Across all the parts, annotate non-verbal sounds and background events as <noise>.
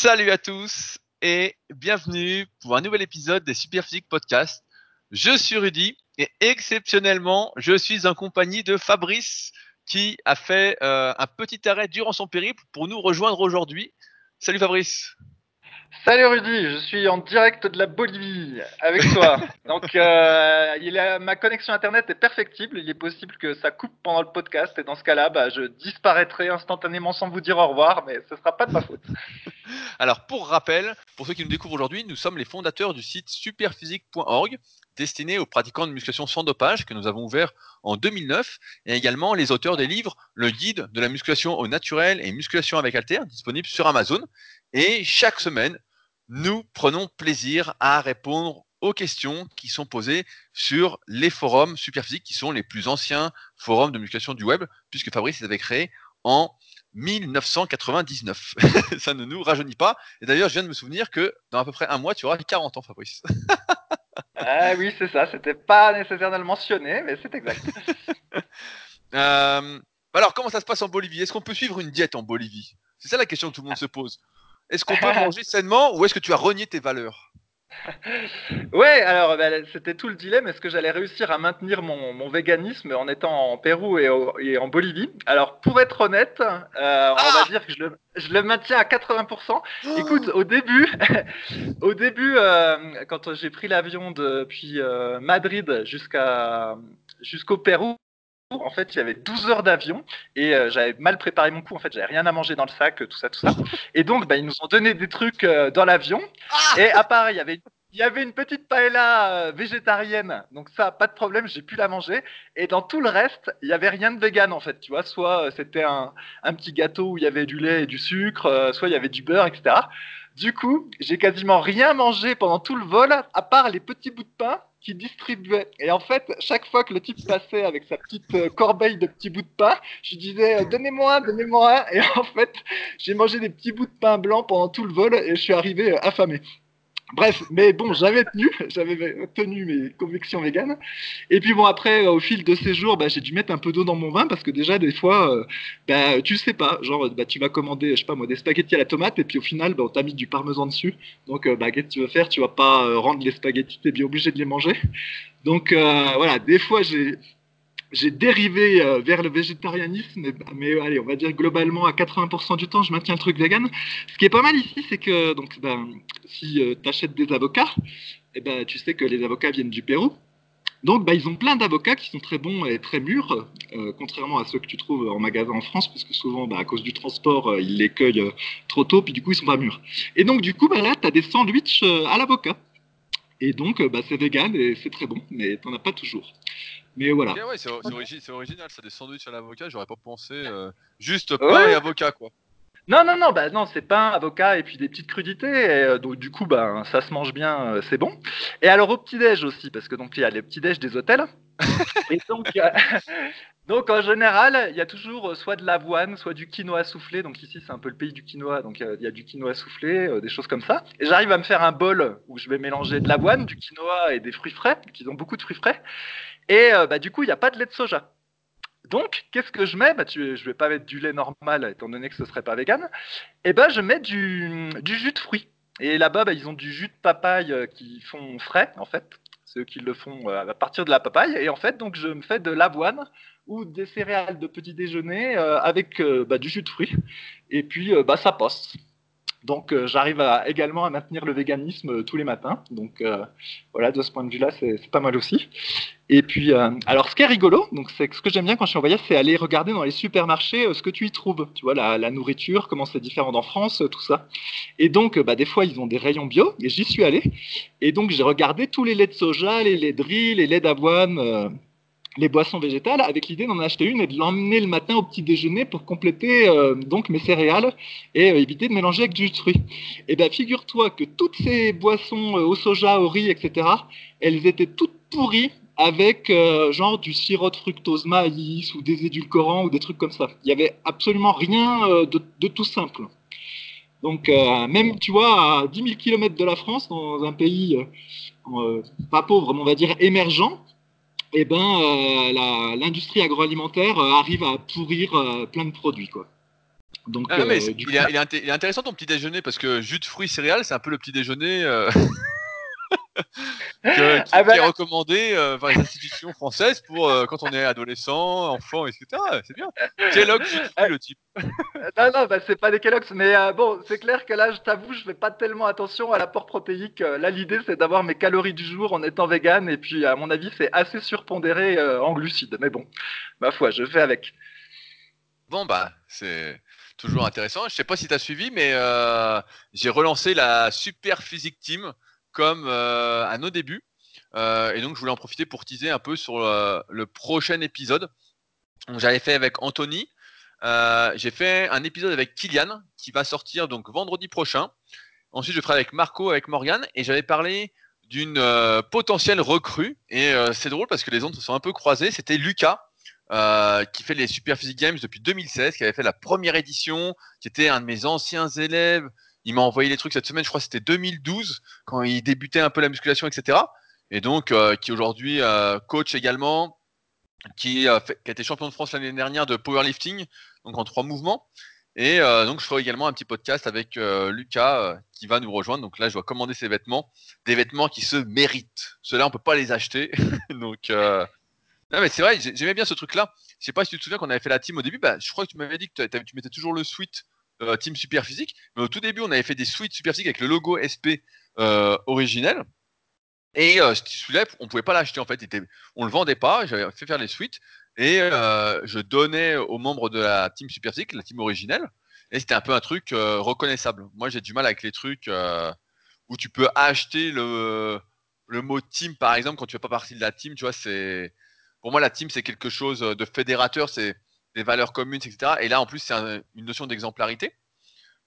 Salut à tous et bienvenue pour un nouvel épisode des Superphysique Podcast. Je suis Rudy et exceptionnellement, je suis en compagnie de Fabrice qui a fait euh, un petit arrêt durant son périple pour nous rejoindre aujourd'hui. Salut Fabrice. Salut Rudy, je suis en direct de la Bolivie avec toi. <laughs> Donc, euh, il a, ma connexion internet est perfectible. Il est possible que ça coupe pendant le podcast et dans ce cas-là, bah, je disparaîtrai instantanément sans vous dire au revoir, mais ce sera pas de ma faute. Alors, pour rappel, pour ceux qui nous découvrent aujourd'hui, nous sommes les fondateurs du site superphysique.org destiné aux pratiquants de musculation sans dopage que nous avons ouvert en 2009 et également les auteurs des livres Le guide de la musculation au naturel et musculation avec alter disponible sur Amazon. Et chaque semaine, nous prenons plaisir à répondre aux questions qui sont posées sur les forums Superphysique qui sont les plus anciens forums de musculation du web puisque Fabrice les avait créés en 1999. <laughs> Ça ne nous rajeunit pas. Et d'ailleurs, je viens de me souvenir que dans à peu près un mois, tu auras 40 ans, Fabrice. <laughs> ah oui, c'est ça. C'était pas nécessairement mentionné, mais c'est exact. <laughs> Euh, alors, comment ça se passe en Bolivie? Est-ce qu'on peut suivre une diète en Bolivie? C'est ça la question que tout le monde se pose. Est-ce qu'on peut manger sainement ou est-ce que tu as renié tes valeurs? <laughs> ouais, alors bah, c'était tout le dilemme. Est-ce que j'allais réussir à maintenir mon, véganisme en étant en Pérou et, en Bolivie? Alors, pour être honnête, euh, on va ah dire que je le, maintiens à 80%. Écoute, au début, <laughs> au début, euh, quand j'ai pris l'avion depuis euh, Madrid jusqu'à jusqu'au Pérou, en fait, il y avait 12 heures d'avion et euh, j'avais mal préparé mon coup. En fait, j'avais rien à manger dans le sac, tout ça, tout ça. <laughs> Et donc, bah, ils nous ont donné des trucs euh, dans l'avion. Ah et à part, il y avait il y avait une petite paella euh, végétarienne, donc ça, pas de problème, j'ai pu la manger. Et dans tout le reste, il y avait rien de vegan en fait, tu vois. Soit c'était un, un, petit gâteau où il y avait du lait et du sucre, soit il y avait du beurre, etc. Du coup, j'ai quasiment rien mangé pendant tout le vol, à part les petits bouts de pain qui distribuait. Et en fait, chaque fois que le type passait avec sa petite euh, corbeille de petits bouts de pain, je disais euh, donnez-moi, donnez-moi. Et en fait, j'ai mangé des petits bouts de pain blanc pendant tout le vol et je suis arrivé euh, affamé. Bref, mais bon, j'avais tenu, <laughs> j'avais tenu mes convictions véganes. Et puis bon, après, au fil de ces jours, bah, j'ai dû mettre un peu d'eau dans mon vin parce que déjà, des fois, euh, bah, tu sais pas, genre, bah, tu vas commander, je sais pas moi, des spaghettis à la tomate et puis au final, bah, on t'a mis du parmesan dessus. Donc, euh, bah, qu'est-ce que tu veux faire? Tu vas pas euh, rendre les spaghettis, t'es bien obligé de les manger. Donc, voilà, des fois, j'ai j'ai dérivé euh, vers le végétarianisme, mais, allez, on va dire globalement à 80% du temps, je maintiens le truc vegan. Ce qui est pas mal ici, c'est que donc, ben, si euh, tu achètes des avocats, eh ben, tu sais que les avocats viennent du Pérou. Donc, ben, ils ont plein d'avocats qui sont très bons et très mûrs, euh, contrairement à ceux que tu trouves en magasin en France, parce que souvent, ben, à cause du transport, ils les cueillent trop tôt, puis du coup, ils sont pas mûrs. Et donc, du coup, là, tu as des sandwichs à l'avocat. Et donc, c'est vegan et c'est très bon, mais tu n'en as pas toujours. Mais voilà. c'est original, ça, des sandwichs à l'avocat, j'aurais pas pensé. Euh, juste pain et avocat, quoi. Non, non, non, bah non, c'est pain, avocat et puis des petites crudités. Et, euh, donc, du coup, bah, ça se mange bien, euh, c'est bon. Et alors, au petit-déj aussi, parce que donc il y a les petits-déj des hôtels. <laughs> et donc, <laughs> donc, en général, il y a toujours soit de l'avoine, soit du quinoa soufflé. Donc, ici, c'est un peu le pays du quinoa. Donc, il y a du quinoa soufflé, des choses comme ça. Et j'arrive à me faire un bol où je vais mélanger de l'avoine, du quinoa et des fruits frais, qui ont beaucoup de fruits frais. Et euh, bah, du coup, il n'y a pas de lait de soja. Donc, qu'est-ce que je mets? Bah, Je ne vais pas mettre du lait normal, étant donné que ce ne serait pas vegan. Et ben, je mets du, jus de fruits. Et là-bas, bah, ils ont du jus de papaye euh, qui font frais, en fait. Ceux qui le font euh, à partir de la papaye. Et en fait, donc, je me fais de l'avoine ou des céréales de petit déjeuner avec du jus de fruits. Et puis, ça passe. Donc euh, j'arrive également à maintenir le véganisme euh, tous les matins. Donc euh, voilà, de ce point de vue-là, c'est pas mal aussi. Et puis, alors ce qui est rigolo, donc c'est ce que j'aime bien quand je suis en voyage, c'est aller regarder dans les supermarchés ce que tu y trouves. Tu vois, la, nourriture, comment c'est différent en France, tout ça. Et donc, bah, des fois, ils ont des rayons bio, et j'y suis allé. Et donc, j'ai regardé tous les laits de soja, les laits de riz, les laits d'avoine les boissons végétales avec l'idée d'en acheter une et de l'emmener le matin au petit déjeuner pour compléter euh, donc mes céréales et euh, éviter de mélanger avec du jus de fruits. Et eh bien figure-toi que toutes ces boissons euh, au soja, au riz, etc., elles étaient toutes pourries avec genre du sirop de fructose maïs ou des édulcorants ou des trucs comme ça. Il n'y avait absolument rien de, tout simple. Donc même, tu vois, à 10 000 km de la France, dans un pays pas pauvre, mais on va dire émergent, eh ben, euh, l'industrie agroalimentaire euh, arrive à pourrir euh, plein de produits. Quoi. Donc, ah, mais il, est, intéressant ton petit déjeuner parce que jus de fruits céréales, c'est un peu le petit déjeuner. <laughs> que, qui, ah bah est recommandé euh, par les institutions françaises pour euh, quand on est adolescent, enfant, etc. C'est bien. Kellogg's, le type. non, non, bah, c'est pas des Kellogg's, mais euh, bon, c'est clair que là, je t'avoue, je fais pas tellement attention à l'apport protéique. Là, l'idée, c'est d'avoir mes calories du jour en étant vegan, et puis, à mon avis, c'est assez surpondéré en glucides. Mais bon, ma foi, je fais avec. Bon, bah, c'est toujours intéressant. Je sais pas si tu as suivi, mais j'ai relancé la Super Physique Team comme euh, à nos débuts. Euh, et donc, je voulais en profiter pour teaser un peu sur euh, le prochain épisode. J'avais fait avec Anthony. j'ai fait un épisode avec Kylian qui va sortir donc vendredi prochain. Ensuite, je ferai avec Marco, avec Morgan. Et j'avais parlé d'une potentielle recrue. Et c'est drôle parce que les ondes se sont un peu croisées. C'était Lucas. qui fait les Super Physique Games depuis 2016, qui avait fait la première édition, qui était un de mes anciens élèves, il m'a envoyé les trucs cette semaine, je crois que c'était 2012, quand il débutait un peu la musculation, etc. Et donc, euh, qui aujourd'hui euh, coach également, qui, a été champion de France l'année dernière de powerlifting, donc en trois mouvements. Et euh, donc, je ferai également un petit podcast avec Lucas qui va nous rejoindre. Donc là, je dois commander ses vêtements, des vêtements qui se méritent. Ceux-là, on peut pas les acheter. <laughs> donc, non, mais c'est vrai, j'aimais bien ce truc-là. Je sais pas si tu te souviens qu'on avait fait la team au début. Bah, je crois que tu m'avais dit que tu mettais toujours le suite euh, Team Super Physique. Mais au tout début, on avait fait des suites Super Physique avec le logo SP euh, originel. Et euh, celui-là, on pouvait pas l'acheter en fait. On le vendait pas. J'avais fait faire les suites et je donnais aux membres de la team Super Physique, la team originelle. Et c'était un peu un truc reconnaissable. Moi, j'ai du mal avec les trucs où tu peux acheter le, le mot team, par exemple, quand tu fais pas partie de la team. Tu vois, c'est pour moi la team, c'est quelque chose de fédérateur. C'est des valeurs communes, etc. Et là, en plus, c'est une notion d'exemplarité.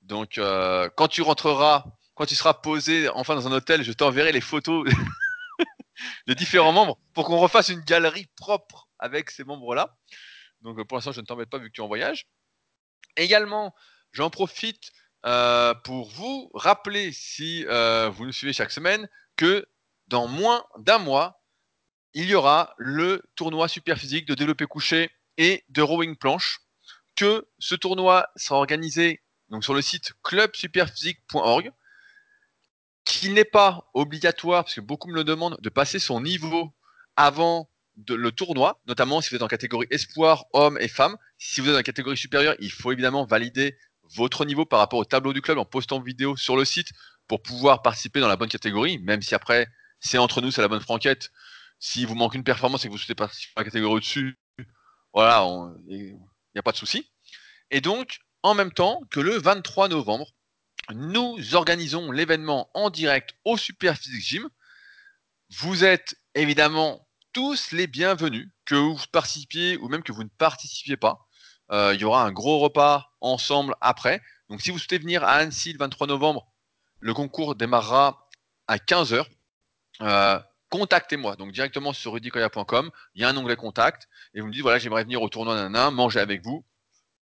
Donc, euh, quand tu rentreras, quand tu seras posé enfin dans un hôtel, je t'enverrai les photos <laughs> de différents membres pour qu'on refasse une galerie propre avec ces membres-là. Donc, pour l'instant, je ne t'embête pas vu que tu es en voyage. Également, j'en profite euh, pour vous rappeler, si euh, vous nous suivez chaque semaine, que dans moins d'un mois, il y aura le tournoi super physique de développer couché et de rowing planche, que ce tournoi sera organisé donc sur le site clubsuperphysique.org, qu'il n'est pas obligatoire, parce que beaucoup me le demandent, de passer son niveau avant le tournoi, notamment si vous êtes en catégorie espoir, hommes et femmes. Si vous êtes en catégorie supérieure, il faut évidemment valider votre niveau par rapport au tableau du club en postant vidéo sur le site pour pouvoir participer dans la bonne catégorie, même si après, c'est entre nous, c'est la bonne franquette. Si vous manquez une performance et que vous souhaitez participer à la catégorie au-dessus, voilà, il n'y a pas de souci. Et donc, en même temps que le 23 novembre, nous organisons l'événement en direct au Super Physique Gym. Vous êtes évidemment tous les bienvenus, que vous participiez ou même que vous ne participiez pas. Euh, il y aura un gros repas ensemble après. Donc si vous souhaitez venir à Annecy le 23 novembre, le concours démarrera à 15h contactez-moi. Donc directement sur rudicoya.com, il y a un onglet contact et vous me dites voilà, j'aimerais venir au tournoi d'un manger avec vous.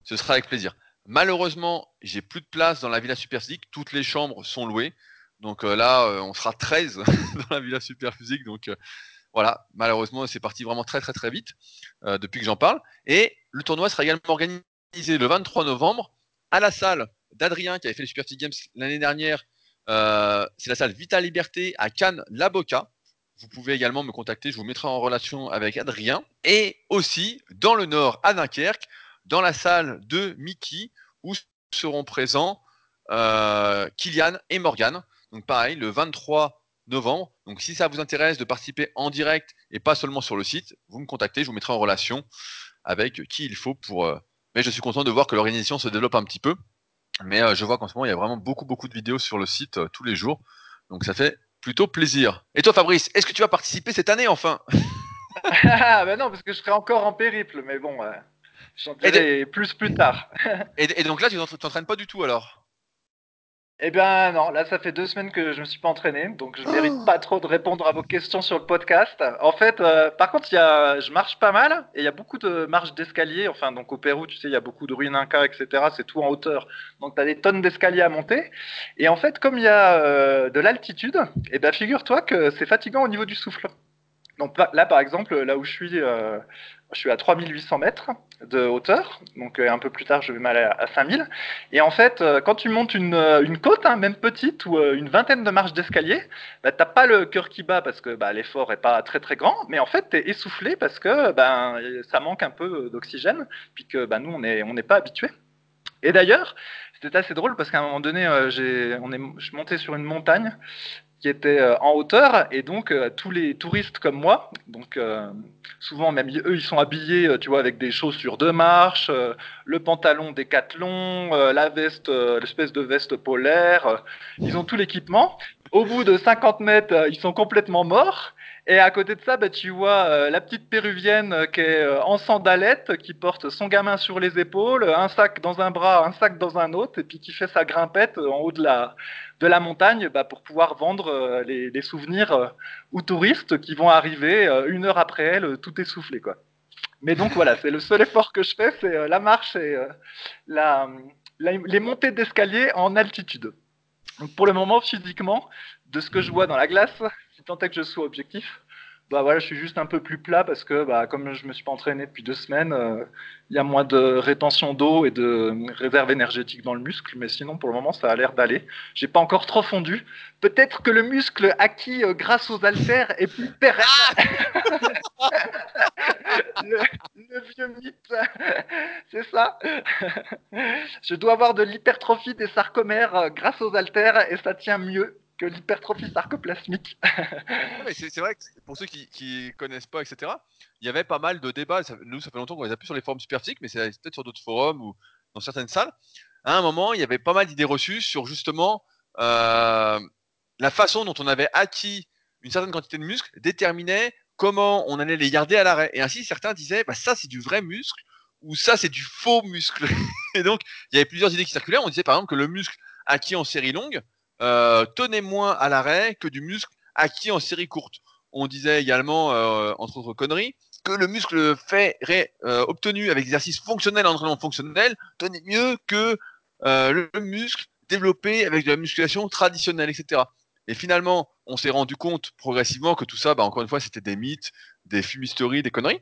Ce sera avec plaisir. Malheureusement, j'ai plus de place dans la Villa Super Physique. Toutes les chambres sont louées. Donc euh, là, euh, on sera 13 <laughs> dans la Villa Super Physique. Donc euh, voilà, malheureusement, c'est parti vraiment très très très vite depuis que j'en parle. Et le tournoi sera également organisé le 23 novembre à la salle d'Adrien qui avait fait les Super Physique Games l'année dernière. c'est la salle Vita Liberté à Cannes-La Boca. Vous pouvez également me contacter, je vous mettrai en relation avec Adrien. Et aussi dans le nord à Dunkerque, dans la salle de Mickey, où seront présents euh, Kylian et Morgan. Donc pareil, le 23 novembre. Donc si ça vous intéresse de participer en direct et pas seulement sur le site, vous me contactez, je vous mettrai en relation avec qui il faut pour... Euh, mais je suis content de voir que l'organisation se développe un petit peu. Mais euh, je vois qu'en ce moment, il y a vraiment beaucoup, beaucoup de vidéos sur le site tous les jours. Donc ça fait plutôt plaisir. Et toi, Fabrice, est-ce que tu vas participer cette année enfin? Ah ben non, parce que je serai encore en périple, mais bon, euh, j'en dirai plus plus tard. et, donc là, tu t'entraînes pas du tout alors? Eh bien non, là ça fait deux semaines que je me suis pas entraîné, donc je mérite oh. pas trop de répondre à vos questions sur le podcast. En fait, euh, par contre, il y a, je marche pas mal et il y a beaucoup de marches d'escalier. Enfin, donc au Pérou, tu sais, il y a beaucoup de ruines incas, etc. C'est tout en hauteur, donc tu as des tonnes d'escaliers à monter. Et en fait, comme il y a euh, de l'altitude, eh ben figure-toi que c'est fatigant au niveau du souffle. Donc là, par exemple, là où je suis, euh, je suis à 3800 mètres de hauteur, donc euh, un peu plus tard je vais m'aller à 5000. Et en fait, euh, quand tu montes une, côte, hein, même petite, ou une vingtaine de marches d'escalier, bah, t'as pas le cœur qui bat parce que bah, l'effort est pas très très grand, mais en fait tu es essoufflé parce que ben ça manque un peu d'oxygène, puis que bah, nous on n'est on n'est pas habitué. Et d'ailleurs, c'était assez drôle parce qu'à un moment donné, on est, je suis monté sur une montagne qui était euh, en hauteur et donc euh, tous les touristes comme moi, donc euh, souvent même eux ils sont habillés, tu vois, avec des chaussures de marche, le pantalon décathlon, la veste, l'espèce de veste polaire, ils ont tout l'équipement. Au bout de 50 mètres, ils sont complètement morts. Et à côté de ça, bah, tu vois la petite péruvienne qui est en sandalette, qui porte son gamin sur les épaules, un sac dans un bras, un sac dans un autre, et puis qui fait sa grimpette en haut de la, de la montagne bah, pour pouvoir vendre euh, les, souvenirs euh, aux touristes qui vont arriver euh, une heure après elle, tout essoufflé. Quoi. Mais donc voilà, c'est le seul effort que je fais, c'est la marche et la, les montées d'escalier en altitude. Donc pour le moment, physiquement, de ce que je vois dans la glace, si tant est que je sois objectif, bah voilà, je suis juste un peu plus plat parce que bah, comme je me suis pas entraîné depuis deux semaines, euh, il y a moins de rétention d'eau et de réserve énergétique dans le muscle, mais sinon pour le moment ça a l'air d'aller. J'ai pas encore trop fondu. Peut-être que le muscle acquis euh, grâce aux haltères est plus pérenne. le, vieux mythe, c'est ça. je dois avoir de l'hypertrophie des sarcomères euh, grâce aux haltères et ça tient mieux que l'hypertrophie sarcoplasmique. <laughs> c'est vrai que pour ceux qui, ne connaissent pas, etc., il y avait pas mal de débats. nous, ça fait longtemps qu'on les a plus sur les forums superphysiques, mais c'est peut-être sur d'autres forums ou dans certaines salles. À un moment, il y avait pas mal d'idées reçues sur justement euh, la façon dont on avait acquis une certaine quantité de muscles déterminait comment on allait les garder à l'arrêt. Et ainsi, certains disaient, bah, ça c'est du vrai muscle ou ça c'est du faux muscle. <laughs> et donc, il y avait plusieurs idées qui circulaient. On disait par exemple que le muscle acquis en série longue, euh, tenait moins à l'arrêt que du muscle acquis en série courte. On disait également, euh, entre autres conneries, que le muscle fait, euh, obtenu avec exercice fonctionnel en entraînement fonctionnel tenait mieux que le muscle développé avec de la musculation traditionnelle, etc. Et finalement, on s'est rendu compte progressivement que tout ça, bah, encore une fois, c'était des mythes, des fumisteries, des conneries.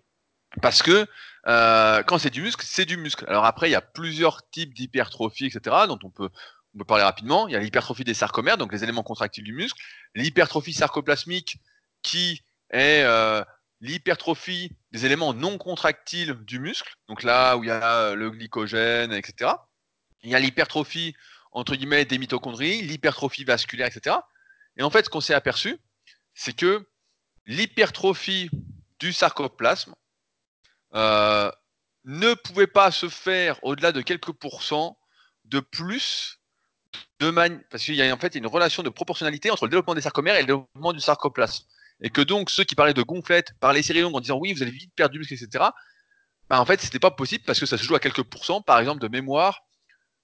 Parce que quand c'est du muscle, c'est du muscle. Alors après, il y a plusieurs types d'hypertrophie, etc., dont on peut on peut parler rapidement. Il y a l'hypertrophie des sarcomères, donc les éléments contractiles du muscle. L'hypertrophie sarcoplasmique, qui est euh, l'hypertrophie des éléments non contractiles du muscle. Donc là où il y a le glycogène, etc. Il y a l'hypertrophie, entre guillemets, des mitochondries, l'hypertrophie vasculaire, etc. Et en fait, ce qu'on s'est aperçu, c'est que l'hypertrophie du sarcoplasme euh, ne pouvait pas se faire au-delà de quelques pourcents de plus de parce qu'il y a en fait une relation de proportionnalité entre le développement des sarcomères et le développement du sarcoplasme. Et que donc ceux qui parlaient de gonflette parlaient série longue en disant oui, vous allez vite perdre du muscle, etc. Bah, en fait, c'était pas possible parce que ça se joue à quelques pourcents, par exemple, de mémoire.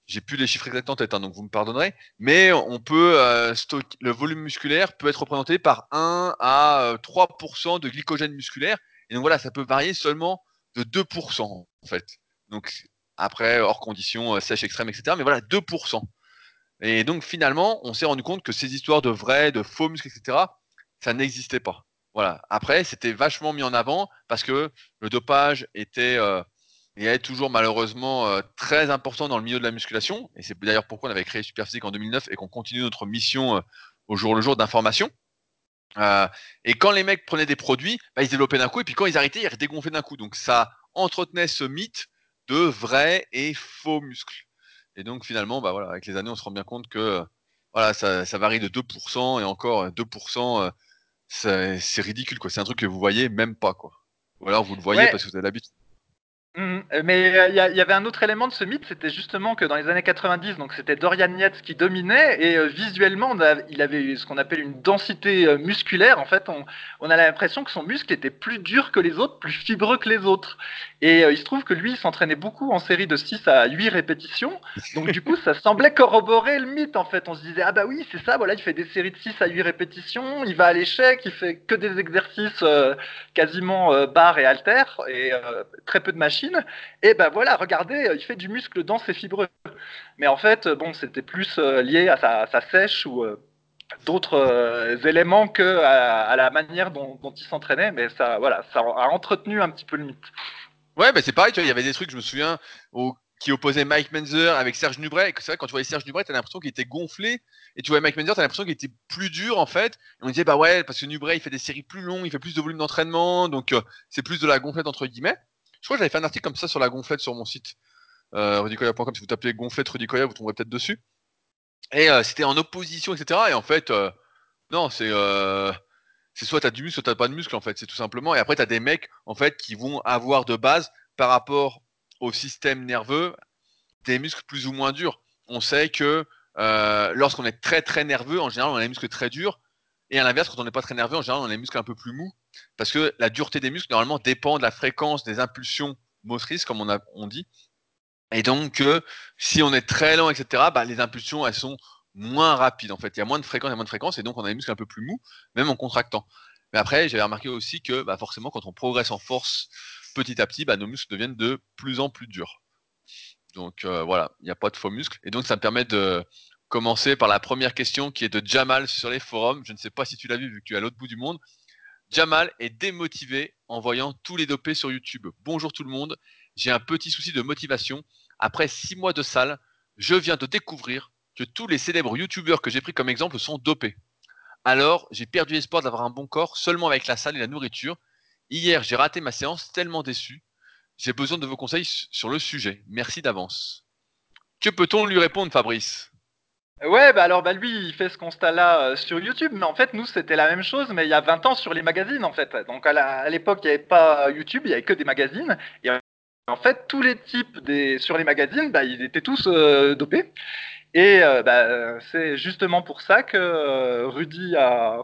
J'ai plus les chiffres exacts en tête, hein, donc vous me pardonnerez. Mais on peut euh, stocker, le volume musculaire peut être représenté par 1 à 3% euh, de glycogène musculaire. Et donc voilà, ça peut varier seulement de 2% en fait. Donc après, hors conditions, euh, sèche extrême, etc. Mais voilà, 2%. Et donc finalement, on s'est rendu compte que ces histoires de vrais, de faux muscles, etc., ça n'existait pas. Voilà. Après, c'était vachement mis en avant parce que le dopage était euh, et est toujours malheureusement euh, très important dans le milieu de la musculation. Et c'est d'ailleurs pourquoi on avait créé Superphysique en 2009 et qu'on continue notre mission euh, au jour le jour d'information. et quand les mecs prenaient des produits, bah, ils développaient d'un coup, et puis quand ils arrêtaient, ils dégonflaient d'un coup. Donc ça entretenait ce mythe de vrais et faux muscles. Et donc finalement, bah voilà, avec les années, on se rend bien compte que voilà, ça, ça varie de 2% et encore 2%, euh, c'est ridicule quoi. C'est un truc que vous voyez même pas quoi. Ou alors vous le voyez parce que vous avez l'habitude. Mmh, euh, mais euh, il y, avait un autre élément de ce mythe, c'était justement que dans les années 90, donc c'était Dorian Yates qui dominait et euh, visuellement, il avait ce qu'on appelle une densité musculaire. En fait, on, a l'impression que son muscle était plus dur que les autres, plus fibreux que les autres. Et il se trouve que lui, il s'entraînait beaucoup en série de 6 à 8 répétitions. Donc du coup, ça <laughs> semblait corroborer le mythe. En fait, on se disait ah bah oui, c'est ça. Voilà, il fait des séries de 6 à 8 répétitions, il va à l'échec, il fait que des exercices quasiment barres et haltères et très peu de machines et ben voilà, regardez, il fait du muscle dans ses fibreux. Mais en fait, bon, c'était plus euh, lié à sa, sèche ou euh, d'autres éléments que à, la manière dont, il s'entraînait, mais ça, voilà, ça a entretenu un petit peu le mythe. Ouais, mais c'est pareil, tu vois, il y avait des trucs, je me souviens, au, qui opposait Mike Menzer avec Serge Nubret. C'est vrai, quand tu voyais Serge Nubret, t'as l'impression qu'il était gonflé. Et tu vois Mike Menzer, t'as l'impression qu'il était plus dur, en fait. Et on disait, bah ouais, parce que Nubret, il fait des séries plus longues, il fait plus de volume d'entraînement. Donc, euh, c'est plus de la gonflette, entre guillemets. Je crois que j'avais fait un article comme ça sur la gonflette sur mon site. Euh, si vous tapez gonflette Rudicoya, vous tomberez peut-être dessus. Et euh, c'était en opposition, etc. Et en fait, euh, non, c'est. c'est soit t'as du muscle, soit t'as pas de muscle, en fait. C'est tout simplement. Et après, t'as des mecs, en fait, qui vont avoir de base par rapport au système nerveux des muscles plus ou moins durs. On sait que euh, lorsqu'on est très très nerveux, en général, on a les muscles très durs. Et à l'inverse, quand on n'est pas très nerveux, en général, on a les muscles un peu plus mous. Parce que la dureté des muscles, normalement, dépend de la fréquence des impulsions motrices, comme on, dit. Et donc, si on est très lent, etc., bah, les impulsions, elles sont moins rapides. En fait, il y a moins de fréquence, il y a moins de fréquence, et donc on a les muscles un peu plus mous, même en contractant. Mais après, j'avais remarqué aussi que bah, forcément, quand on progresse en force petit à petit, bah, nos muscles deviennent de plus en plus durs. Donc euh, voilà, il n'y a pas de faux muscles. Et donc ça me permet de commencer par la première question qui est de Jamal sur les forums. Je ne sais pas si tu l'as vu vu que tu es à l'autre bout du monde. Jamal est démotivé en voyant tous les dopés sur YouTube. Bonjour tout le monde, j'ai un petit souci de motivation. Après six mois de salle, je viens de découvrir que tous les célèbres YouTubeurs que j'ai pris comme exemple sont dopés. Alors, j'ai perdu espoir d'avoir un bon corps seulement avec la salle et la nourriture. Hier, j'ai raté ma séance tellement déçu. J'ai besoin de vos conseils sur le sujet. Merci d'avance. Que peut-on lui répondre, Fabrice? Ouais, bah alors bah lui, il fait ce constat-là euh, sur YouTube, mais en fait, nous, c'était la même chose, mais il y a 20 ans sur les magazines, en fait. Donc à l'époque, il n'y avait pas YouTube, il n'y avait que des magazines. Et en fait, tous les types des, sur les magazines, bah, ils étaient tous euh, dopés. Et euh, bah, c'est justement pour ça que Rudy a,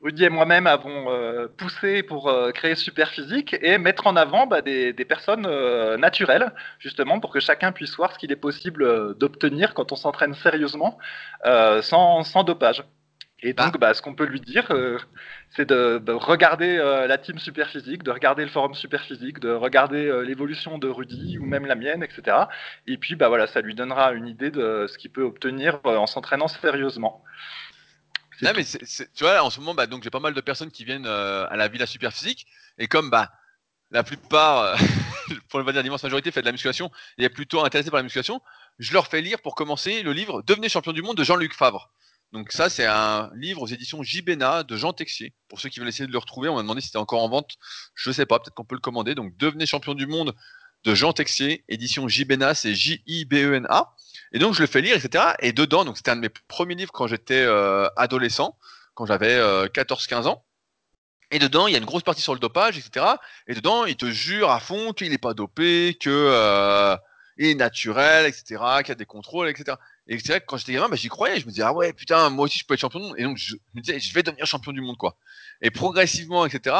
Rudy et moi-même avons euh, poussé pour euh, créer Super Physique et mettre en avant bah, des, personnes euh, naturelles, justement, pour que chacun puisse voir ce qu'il est possible d'obtenir quand on s'entraîne sérieusement, sans, dopage. Et donc, ah. bah, ce qu'on peut lui dire, c'est de, regarder la team Super Physique, de regarder le forum Super Physique, de regarder l'évolution de Rudy ou même la mienne, etc. Et puis, bah, voilà, ça lui donnera une idée de ce qu'il peut obtenir en s'entraînant sérieusement. Non, mais tu vois, en ce moment, bah, j'ai pas mal de personnes qui viennent euh, à la Villa Super Physique, et comme bah, la plupart, euh, <laughs> pour le dire l'immense majorité, fait de la musculation et est plutôt intéressé par la musculation, je leur fais lire pour commencer le livre Devenez champion du monde de Jean-Luc Favre. Donc ça, c'est un livre aux éditions Jibena de Jean Texier. Pour ceux qui veulent essayer de le retrouver, on m'a demandé si c'était encore en vente. Je sais pas, peut-être qu'on peut le commander. Donc Devenez champion du monde de Jean Texier, édition Jibena, c'est J-I-B-E-N-A. Et donc je le fais lire, etc. Et dedans, donc c'était un de mes premiers livres quand j'étais euh, adolescent, quand j'avais 14-15 euh, ans. Et dedans, il y a une grosse partie sur le dopage, etc. Et dedans, il te jure à fond qu'il n'est pas dopé, que euh, est naturel, etc. Qu'il y a des contrôles, etc. Et c'est vrai que quand j'étais gamin, bah, j'y croyais. Je me disais, ah ouais, putain, moi aussi je peux être champion du monde. Et donc je, me disais, je vais devenir champion du monde, quoi. Et progressivement, etc.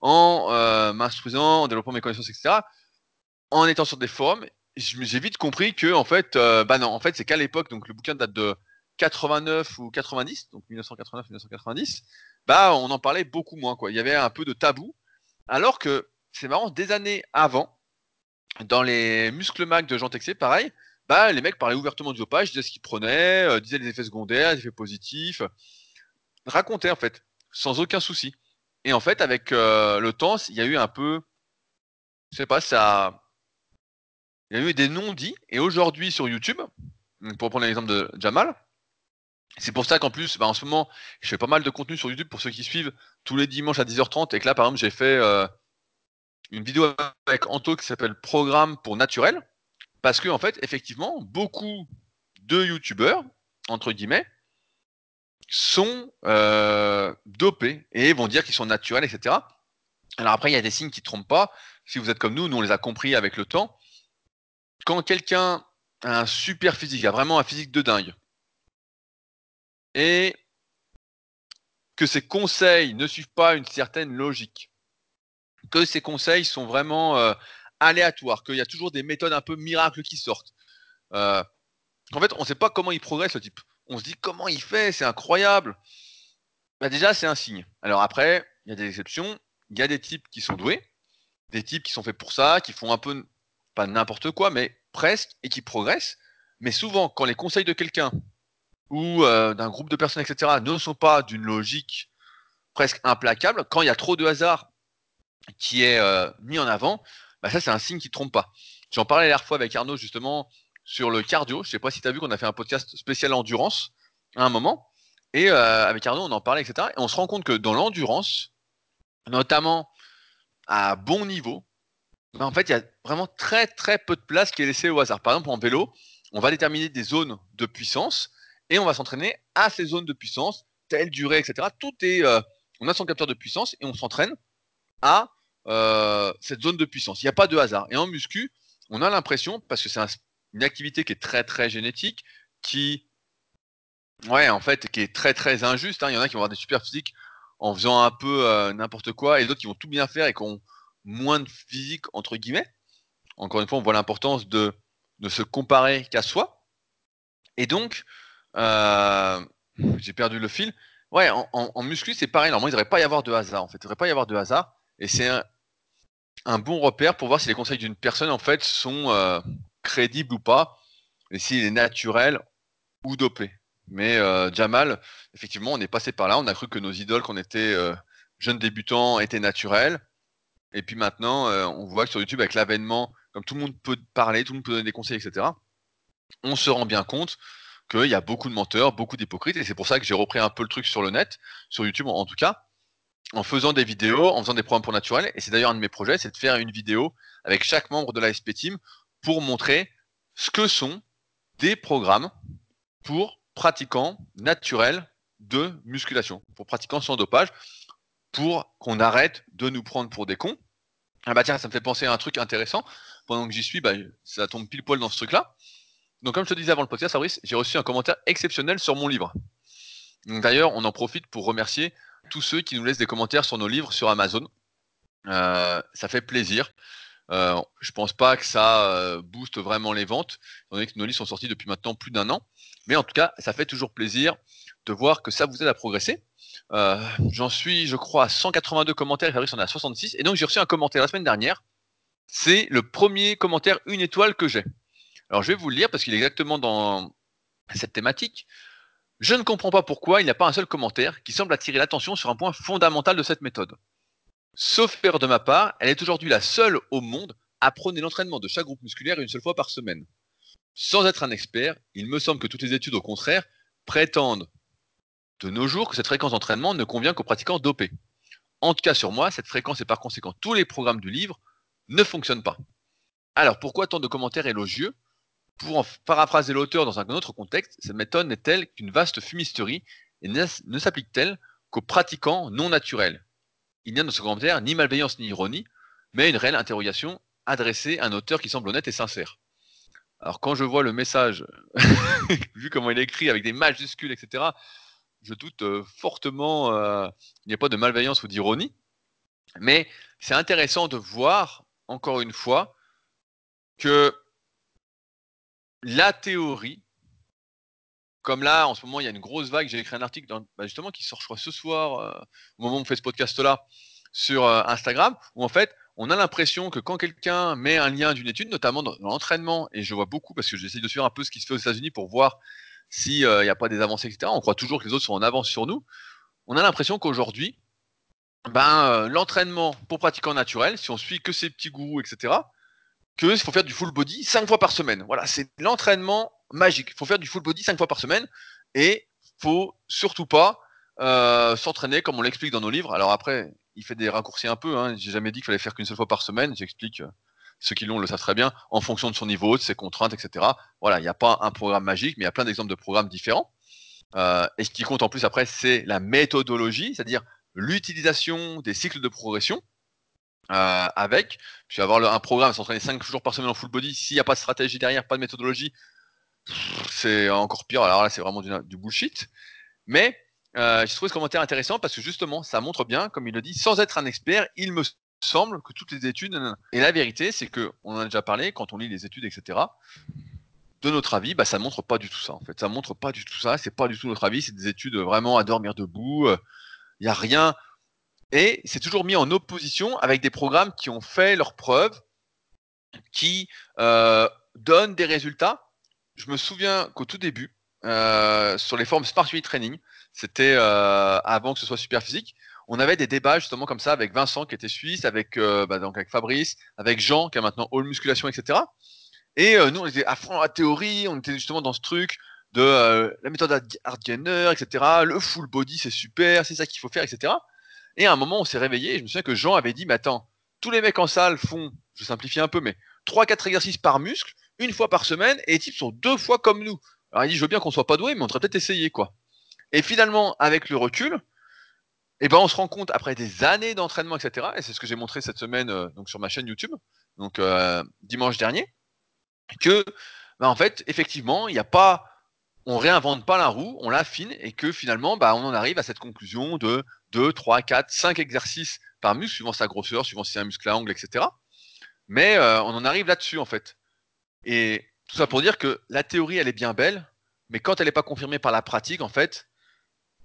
En m'instruisant, en développant mes connaissances, etc. En étant sur des forums, j'ai vite compris que en fait, euh, bah non, en fait, c'est qu'à l'époque, donc le bouquin date de 89 ou 90, donc 1989-1990, bah on en parlait beaucoup moins quoi. Il y avait un peu de tabou, alors que c'est marrant, des années avant, dans les muscles mag de Jean Texier, pareil, bah les mecs parlaient ouvertement du dopage, disaient ce qu'ils prenaient, euh, disaient les effets secondaires, les effets positifs, racontaient en fait, sans aucun souci. Et en fait, avec euh, le temps, il y a eu un peu, je sais pas, ça il y a eu des non-dits, et aujourd'hui sur YouTube, pour prendre l'exemple de Jamal, c'est pour ça qu'en plus, bah, en ce moment, je fais pas mal de contenu sur YouTube pour ceux qui suivent tous les dimanches à 10h30, et que là, par exemple, j'ai fait euh, une vidéo avec Anto qui s'appelle Programme pour naturel, parce que en fait, effectivement, beaucoup de YouTubeurs, entre guillemets, sont euh, dopés et vont dire qu'ils sont naturels, etc. Alors après, il y a des signes qui ne trompent pas. Si vous êtes comme nous, nous on les a compris avec le temps quand quelqu'un a un super physique, a vraiment un physique de dingue, et que ses conseils ne suivent pas une certaine logique, que ses conseils sont vraiment euh, aléatoires, qu'il y a toujours des méthodes un peu miracles qui sortent. Euh, en fait, on ne sait pas comment il progresse, le type. On se dit comment il fait, c'est incroyable. Bah déjà, c'est un signe. Alors après, il y a des exceptions. Il y a des types qui sont doués, des types qui sont faits pour ça, qui font un peu pas n'importe quoi, mais presque, et qui progressent. Mais souvent, quand les conseils de quelqu'un ou euh, d'un groupe de personnes, etc., ne sont pas d'une logique presque implacable, quand il y a trop de hasard qui est euh, mis en avant, bah ça c'est un signe qui ne trompe pas. J'en parlais la dernière fois avec Arnaud justement sur le cardio. Je sais pas si tu as vu qu'on a fait un podcast spécial endurance à un moment. Et euh, avec Arnaud, on en parlait, etc. Et on se rend compte que dans l'endurance, notamment à bon niveau, bah, en fait, il y a vraiment très très peu de place qui est laissée au hasard. Par exemple, en vélo, on va déterminer des zones de puissance et on va s'entraîner à ces zones de puissance, telle durée, etc. Tout est, euh, on a son capteur de puissance et on s'entraîne à euh, cette zone de puissance. Il n'y a pas de hasard. Et en muscu, on a l'impression, parce que c'est une activité qui est très très génétique, qui, ouais, en fait, qui est très très injuste. Hein. Il y en a qui vont avoir des super physiques en faisant un peu euh, n'importe quoi, et d'autres qui vont tout bien faire et qui ont moins de physique entre guillemets. Encore une fois, on voit l'importance de ne se comparer qu'à soi. Et donc, euh, j'ai perdu le fil. Ouais, en, muscu, c'est pareil. Normalement, il ne devrait pas y avoir de hasard. En fait, il devrait pas y avoir de hasard. Et c'est un, bon repère pour voir si les conseils d'une personne, en fait, sont euh, crédibles ou pas, et s'il est naturel ou dopé. Mais euh, Jamal, effectivement, on est passé par là. On a cru que nos idoles, qu'on était jeunes débutants, étaient naturels. Et puis maintenant, on voit que sur YouTube, avec l'avènement, comme tout le monde peut parler, tout le monde peut donner des conseils, etc., on se rend bien compte qu'il y a beaucoup de menteurs, beaucoup d'hypocrites, et c'est pour ça que j'ai repris un peu le truc sur le net, sur YouTube en, tout cas, en faisant des vidéos, en faisant des programmes pour naturel, et c'est d'ailleurs un de mes projets, c'est de faire une vidéo avec chaque membre de la SP Team pour montrer ce que sont des programmes pour pratiquants naturels de musculation, pour pratiquants sans dopage, pour qu'on arrête de nous prendre pour des cons. Ah bah tiens, ça me fait penser à un truc intéressant. Pendant que j'y suis, bah, ça tombe pile poil dans ce truc-là. Donc, comme je te disais avant le podcast, Fabrice, j'ai reçu un commentaire exceptionnel sur mon livre. D'ailleurs, on en profite pour remercier tous ceux qui nous laissent des commentaires sur nos livres sur Amazon. Euh, ça fait plaisir. Euh, je pense pas que ça euh, booste vraiment les ventes, étant donné que nos livres sont sortis depuis maintenant plus d'un an. Mais en tout cas, ça fait toujours plaisir de voir que ça vous aide à progresser. Euh, j'en suis, je crois, à 182 commentaires, Fabrice en a 66. Et donc, j'ai reçu un commentaire la semaine dernière. C'est le premier commentaire une étoile que j'ai. Alors je vais vous le lire parce qu'il est exactement dans cette thématique. Je ne comprends pas pourquoi il n'y a pas un seul commentaire qui semble attirer l'attention sur un point fondamental de cette méthode. Sauf faire de ma part, elle est aujourd'hui la seule au monde à prôner l'entraînement de chaque groupe musculaire une seule fois par semaine. Sans être un expert, il me semble que toutes les études au contraire prétendent de nos jours que cette fréquence d'entraînement ne convient qu'aux pratiquants dopés. En tout cas sur moi, cette fréquence et par conséquent tous les programmes du livre ne fonctionnent pas. Alors pourquoi tant de commentaires élogieux? Pour en paraphraser l'auteur dans un autre contexte, cette méthode n'est-elle qu'une vaste fumisterie et ne s'applique-t-elle qu'aux pratiquants non naturels Il n'y a dans ce commentaire ni malveillance ni ironie, mais une réelle interrogation adressée à un auteur qui semble honnête et sincère. Alors quand je vois le message, <laughs> vu comment il est écrit avec des majuscules, etc., je doute euh, fortement euh, il n'y a pas de malveillance ou d'ironie. Mais c'est intéressant de voir, encore une fois, que la théorie, comme là, en ce moment, il y a une grosse vague. J'ai écrit un article bah, qui sort, ce soir, euh, au moment où on fait ce podcast-là, sur euh, Instagram, où en fait, on a l'impression que quand quelqu'un met un lien d'une étude, notamment dans, l'entraînement, et je vois beaucoup parce que j'essaie de suivre un peu ce qui se fait aux États-Unis pour voir s'il euh, n'y a pas des avancées, etc. On croit toujours que les autres sont en avance sur nous. On a l'impression qu'aujourd'hui, ben, l'entraînement pour pratiquants naturels, si on suit que ces petits gourous, etc., qu'il faut faire du full body cinq fois par semaine. Voilà, c'est l'entraînement magique. Il faut faire du full body cinq fois par semaine et faut surtout pas euh, s'entraîner comme on l'explique dans nos livres. Alors après, il fait des raccourcis un peu. Hein. J'ai jamais dit qu'il fallait faire qu'une seule fois par semaine. J'explique. Ceux qui l'ont le savent très bien, en fonction de son niveau, de ses contraintes, etc. Voilà, il n'y a pas un programme magique, mais il y a plein d'exemples de programmes différents. Euh, et ce qui compte en plus après, c'est la méthodologie, c'est-à-dire l'utilisation des cycles de progression. Euh, avec. Puis avoir un programme, s'entraîner 5 jours par semaine en full body, s'il n'y a pas de stratégie derrière, pas de méthodologie, c'est encore pire. Alors là, c'est vraiment du, bullshit. Mais euh, je trouve ce commentaire intéressant parce que justement, ça montre bien, comme il le dit, sans être un expert, il me semble que toutes les études. Et la vérité, c'est que on en a déjà parlé quand on lit les études, etc. De notre avis, bah, ça montre pas du tout ça. En fait, ça montre pas du tout ça. C'est pas du tout notre avis. C'est des études vraiment à dormir debout. Il n'y a rien et c'est toujours mis en opposition avec des programmes qui ont fait leurs preuves, qui euh, donnent des résultats. Je me souviens qu'au tout début, sur les forums Smart Training. C'était avant que ce soit super physique. On avait des débats justement comme ça avec Vincent qui était suisse, avec, bah, donc avec Fabrice, avec Jean qui a maintenant All Musculation, etc. Et nous, on était à fond la théorie, on était justement dans ce truc de la méthode Hardgainer, etc. Le full body, c'est super, c'est ça qu'il faut faire, etc. Et à un moment, on s'est réveillé et je me souviens que Jean avait dit, mais attends, tous les mecs en salle font, je simplifie un peu, mais 3-4 exercices par muscle, une fois par semaine, et les types sont deux fois comme nous. Alors il dit, je veux bien qu'on soit pas doué, mais on devrait peut-être essayer, quoi. Et finalement, avec le recul, eh ben, on se rend compte, après des années d'entraînement, etc., et c'est ce que j'ai montré cette semaine euh, donc sur ma chaîne YouTube, donc euh, dimanche dernier, que, bah, en fait, effectivement, il n'y a pas, on réinvente pas la roue, on l'affine, et que finalement, bah, on en arrive à cette conclusion de 2, 3, 4, 5 exercices par muscle, suivant sa grosseur, suivant si c'est un muscle à angle, etc. Mais euh, on en arrive là-dessus, en fait. Et tout ça pour dire que la théorie, elle est bien belle, mais quand elle n'est pas confirmée par la pratique, en fait,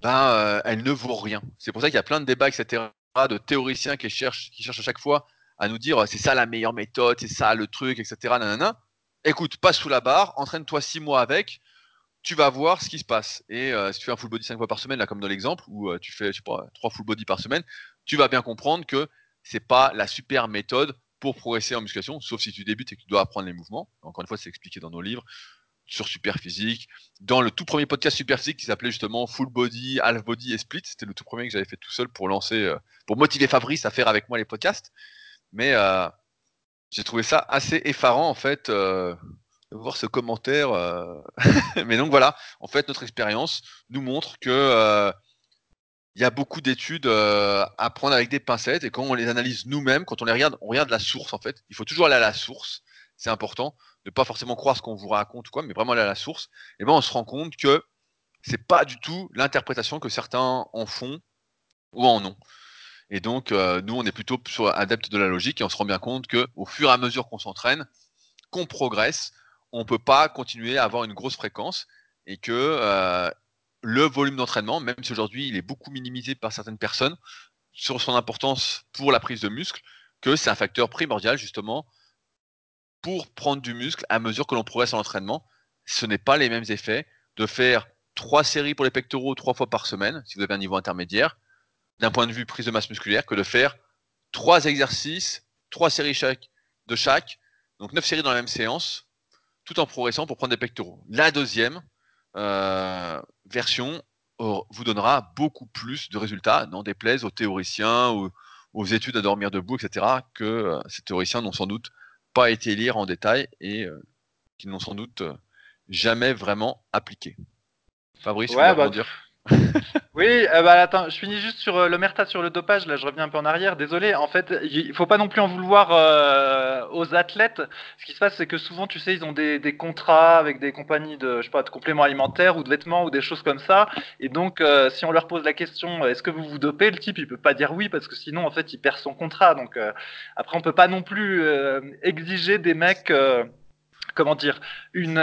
ben, euh, elle ne vaut rien. C'est pour ça qu'il y a plein de débats, etc., de théoriciens qui cherchent, à chaque fois à nous dire c'est ça la meilleure méthode, c'est ça le truc, etc. Nanana. Écoute, passe sous la barre, entraîne-toi six mois avec, tu vas voir ce qui se passe. Et euh, si tu fais un full body cinq fois par semaine, là comme dans l'exemple, euh, tu fais trois full body par semaine, tu vas bien comprendre que c'est pas la super méthode pour progresser en musculation, sauf si tu débutes et que tu dois apprendre les mouvements. Encore une fois, c'est expliqué dans nos livres sur Super Physique. Dans le tout premier podcast Super Physique qui s'appelait justement Full Body, Half Body et Split, c'était le tout premier que j'avais fait tout seul pour lancer, euh, pour motiver Fabrice à faire avec moi les podcasts. Mais j'ai trouvé ça assez effarant en fait voir ce commentaire. Euh. <laughs> Mais donc voilà, en fait, notre expérience nous montre que euh, il y a beaucoup d'études euh, à prendre avec des pincettes et quand on les analyse nous-mêmes, quand on les regarde, on regarde la source en fait. Il faut toujours aller à la source, c'est important, ne pas forcément croire ce qu'on vous raconte ou quoi, mais vraiment aller à la source. Et ben on se rend compte que c'est pas du tout l'interprétation que certains en font ou en ont. Et donc nous on est plutôt adeptes de la logique et on se rend bien compte que au fur et à mesure qu'on s'entraîne, qu'on progresse, on ne peut pas continuer à avoir une grosse fréquence et que euh, le volume d'entraînement, même si aujourd'hui il est beaucoup minimisé par certaines personnes sur son importance pour la prise de muscle, que c'est un facteur primordial justement pour prendre du muscle à mesure que l'on progresse en entraînement. Ce n'est pas les mêmes effets de faire trois séries pour les pectoraux trois fois par semaine, si vous avez un niveau intermédiaire, d'un point de vue prise de masse musculaire, que de faire trois exercices, trois séries de chaque, donc neuf séries dans la même séance, tout en progressant pour prendre des pectoraux. La deuxième euh, version vous donnera beaucoup plus de résultats, n'en déplaise aux théoriciens ou aux études à dormir debout, etc., que euh, ces théoriciens n'ont sans doute pas été lire en détail et euh, qui n'ont sans doute jamais vraiment appliqué. Fabrice, tu bah, dire <laughs> oui, euh, bah, attends, je finis juste sur euh, le Merta sur le dopage. Là, je reviens un peu en arrière. Désolé. En fait, il faut pas non plus en vouloir euh, aux athlètes. Ce qui se passe, c'est que souvent, tu sais, ils ont des, des, contrats avec des compagnies de, je sais pas, de compléments alimentaires ou de vêtements ou des choses comme ça. Et donc, si on leur pose la question, est-ce que vous vous dopez, le type, il peut pas dire oui parce que sinon, en fait, il perd son contrat. Donc, après, on peut pas non plus exiger des mecs, comment dire, une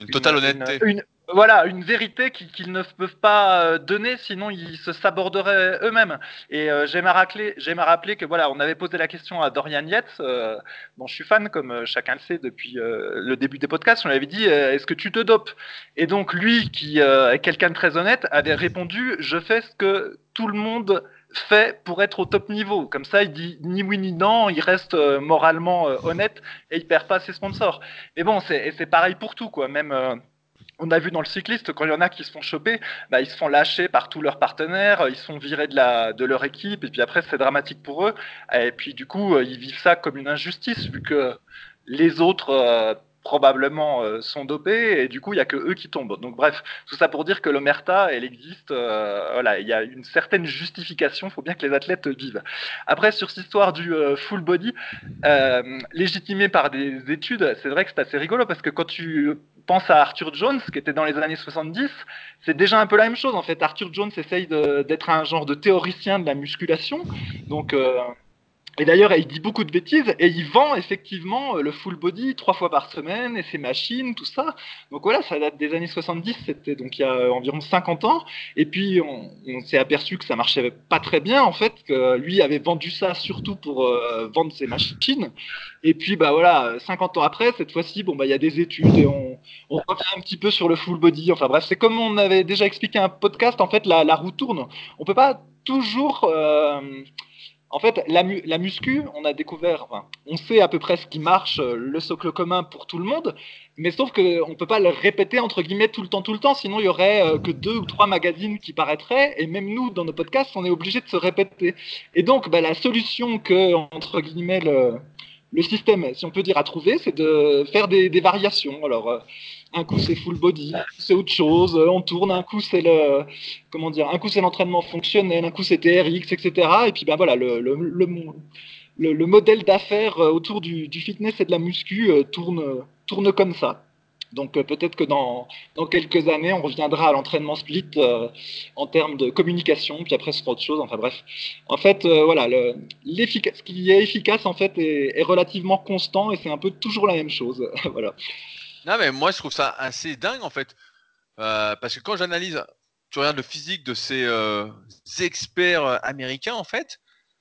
une totale honnêteté. Une, voilà, une vérité qu'ils ne peuvent pas euh, donner, sinon ils se saborderaient eux-mêmes. Et euh, j'aime à, rappeler que voilà, on avait posé la question à Dorian Yates, euh, dont je suis fan, comme chacun le sait depuis le début des podcasts. On lui avait dit Est-ce que tu te dopes? Et donc lui, qui est quelqu'un de très honnête, avait répondu Je fais ce que tout le monde fait pour être au top niveau. Comme ça, il dit ni oui ni non, il reste moralement honnête et il perd pas ses sponsors. Mais bon, c'est pareil pour tout, quoi. Même on a vu dans le cycliste, quand il y en a qui se font choper, bah, ils se font lâcher par tous leurs partenaires, ils sont virés de, la, de leur équipe, et puis après c'est dramatique pour eux. Et puis du coup, euh, ils vivent ça comme une injustice, vu que les autres euh, probablement euh, sont dopés, et du coup il n'y a que eux qui tombent. Donc bref, tout ça pour dire que l'omerta, elle existe, voilà, il y a une certaine justification, il faut bien que les athlètes vivent. Après, sur cette histoire du full body, légitimé par des études, c'est vrai que c'est assez rigolo, parce que quand tu pense à Arthur Jones, qui était dans les années 70, c'est déjà un peu la même chose. En fait, Arthur Jones essaye d'être un genre de théoricien de la musculation. Donc, euh, et d'ailleurs, il dit beaucoup de bêtises et il vend effectivement euh, le full body trois fois par semaine et ses machines, tout ça. Donc voilà, ça date des années 70, c'était donc il y a environ 50 ans. Et puis on, s'est aperçu que ça marchait pas très bien en fait, que lui avait vendu ça surtout pour euh, vendre ses machines. Et puis bah voilà, 50 ans après, cette fois-ci, bon bah il y a des études et on, revient un petit peu sur le full body. Enfin bref, c'est comme on avait déjà expliqué un podcast, en fait la, la roue tourne. On peut pas toujours euh, en fait, la, muscu, on a découvert, on sait à peu près ce qui marche, euh, le socle commun pour tout le monde, mais sauf qu'on ne peut pas le répéter entre guillemets tout le temps, tout le temps, sinon il y aurait euh, que deux ou trois magazines qui paraîtraient, et même nous, dans nos podcasts, on est obligé de se répéter. Et donc, bah, la solution que, entre guillemets, le, système, si on peut dire, à trouver, c'est de faire des, des variations. Alors, euh, un coup c'est full body, c'est autre chose, on tourne, un coup c'est le, comment dire, un coup c'est l'entraînement fonctionnel, un coup c'est TRX, etc. Et puis ben voilà, le, le, le, le modèle d'affaires euh, autour du, fitness et de la muscu euh, tourne, tourne comme ça. Donc euh, peut-être que dans, dans, quelques années, on reviendra à l'entraînement split en termes de communication, puis après ce sera autre chose. Enfin bref, en fait, voilà, ce qui est efficace en fait est, est relativement constant et c'est un peu toujours la même chose. <laughs> voilà. Non, mais moi, je trouve ça assez dingue, en fait. Euh, parce que quand j'analyse, tu regardes le physique de ces euh, experts euh, américains, en fait,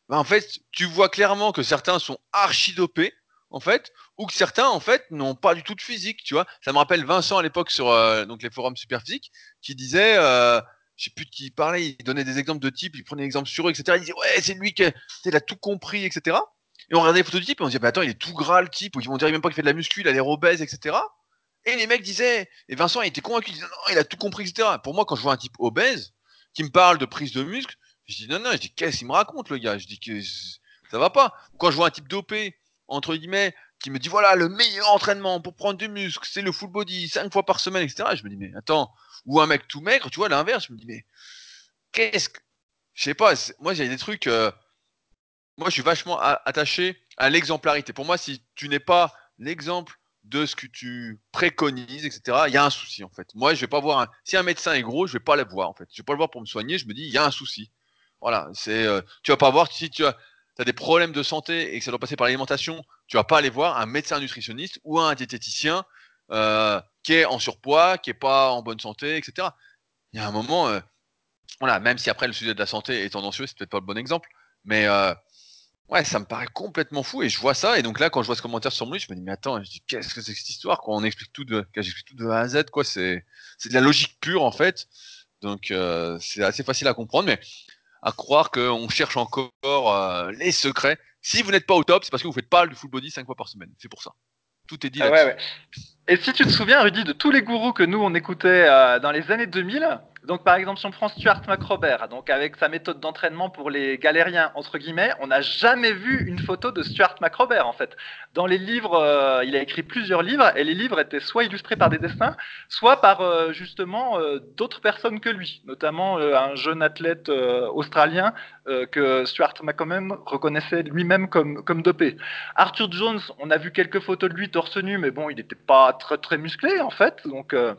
bah, en fait, tu vois clairement que certains sont archi dopés, en fait, ou que certains, en fait, n'ont pas du tout de physique, tu vois. Ça me rappelle Vincent à l'époque sur donc les forums super physiques, qui disait, je sais plus de qui il parlait, il donnait des exemples de type, il prenait des exemples sur eux, etc. Il disait, ouais, c'est lui qui a, tout compris, etc. Et on regardait les photos de type et on se disait, bah, attends, il est tout gras le type, ou ils vont dire même pas qu'il fait de la muscu, il a l'air obèse, etc. Et les mecs disaient, et Vincent était convaincu, il non, il a tout compris, etc. Pour moi, quand je vois un type obèse qui me parle de prise de muscle, je dis non, non, je dis qu'est-ce qu'il me raconte le gars? Je dis que ça va pas. Quand je vois un type dopé, entre guillemets, qui me dit voilà, le meilleur entraînement pour prendre du muscle, c'est le full body, cinq fois par semaine, etc. Je me dis mais attends, ou un mec tout maigre, tu vois, l'inverse, je me dis mais qu'est-ce que. Je sais pas, moi j'ai des trucs. Euh, moi je suis vachement attaché à l'exemplarité. Pour moi, si tu n'es pas l'exemple de ce que tu préconises, etc., il y a un souci en fait. Moi, je vais pas voir un... si un médecin est gros, je vais pas le voir en fait. Je vais pas le voir pour me soigner. Je me dis, il y a un souci. Voilà, c'est, euh, tu vas pas voir si tu as, des problèmes de santé et que ça doit passer par l'alimentation, tu vas pas aller voir un médecin nutritionniste ou un diététicien euh, qui est en surpoids, qui est pas en bonne santé, etc. Il y a un moment, euh, voilà, même si après le sujet de la santé est tendancieux, c'est peut-être pas le bon exemple, mais Ouais, ça me paraît complètement fou et je vois ça et donc là quand je vois ce commentaire sur lui, je me dis mais attends, je dis qu'est-ce que c'est que cette histoire quoi? On explique tout de, j'explique tout de A à Z quoi. C'est, c'est de la logique pure en fait. Donc euh, c'est assez facile à comprendre, mais à croire qu'on cherche encore euh, les secrets. Si vous n'êtes pas au top, c'est parce que vous faites pas du full body 5 fois par semaine. C'est pour ça. Tout est dit ah. Ouais, ouais. Et si tu te souviens, Rudy, de tous les gourous que nous on écoutait euh, dans les années 2000, donc par exemple si on prend Stuart McRobert, donc avec sa méthode d'entraînement pour les galériens entre guillemets, on n'a jamais vu une photo de Stuart McRobert en fait. Dans les livres, euh, il a écrit plusieurs livres et les livres étaient soit illustrés par des dessins, soit par euh, justement d'autres personnes que lui, notamment un jeune athlète australien que Stuart McRobert reconnaissait lui-même comme comme dopé. Arthur Jones, on a vu quelques photos de lui torse nu, mais bon, il n'était pas très très musclé en fait. Donc, euh,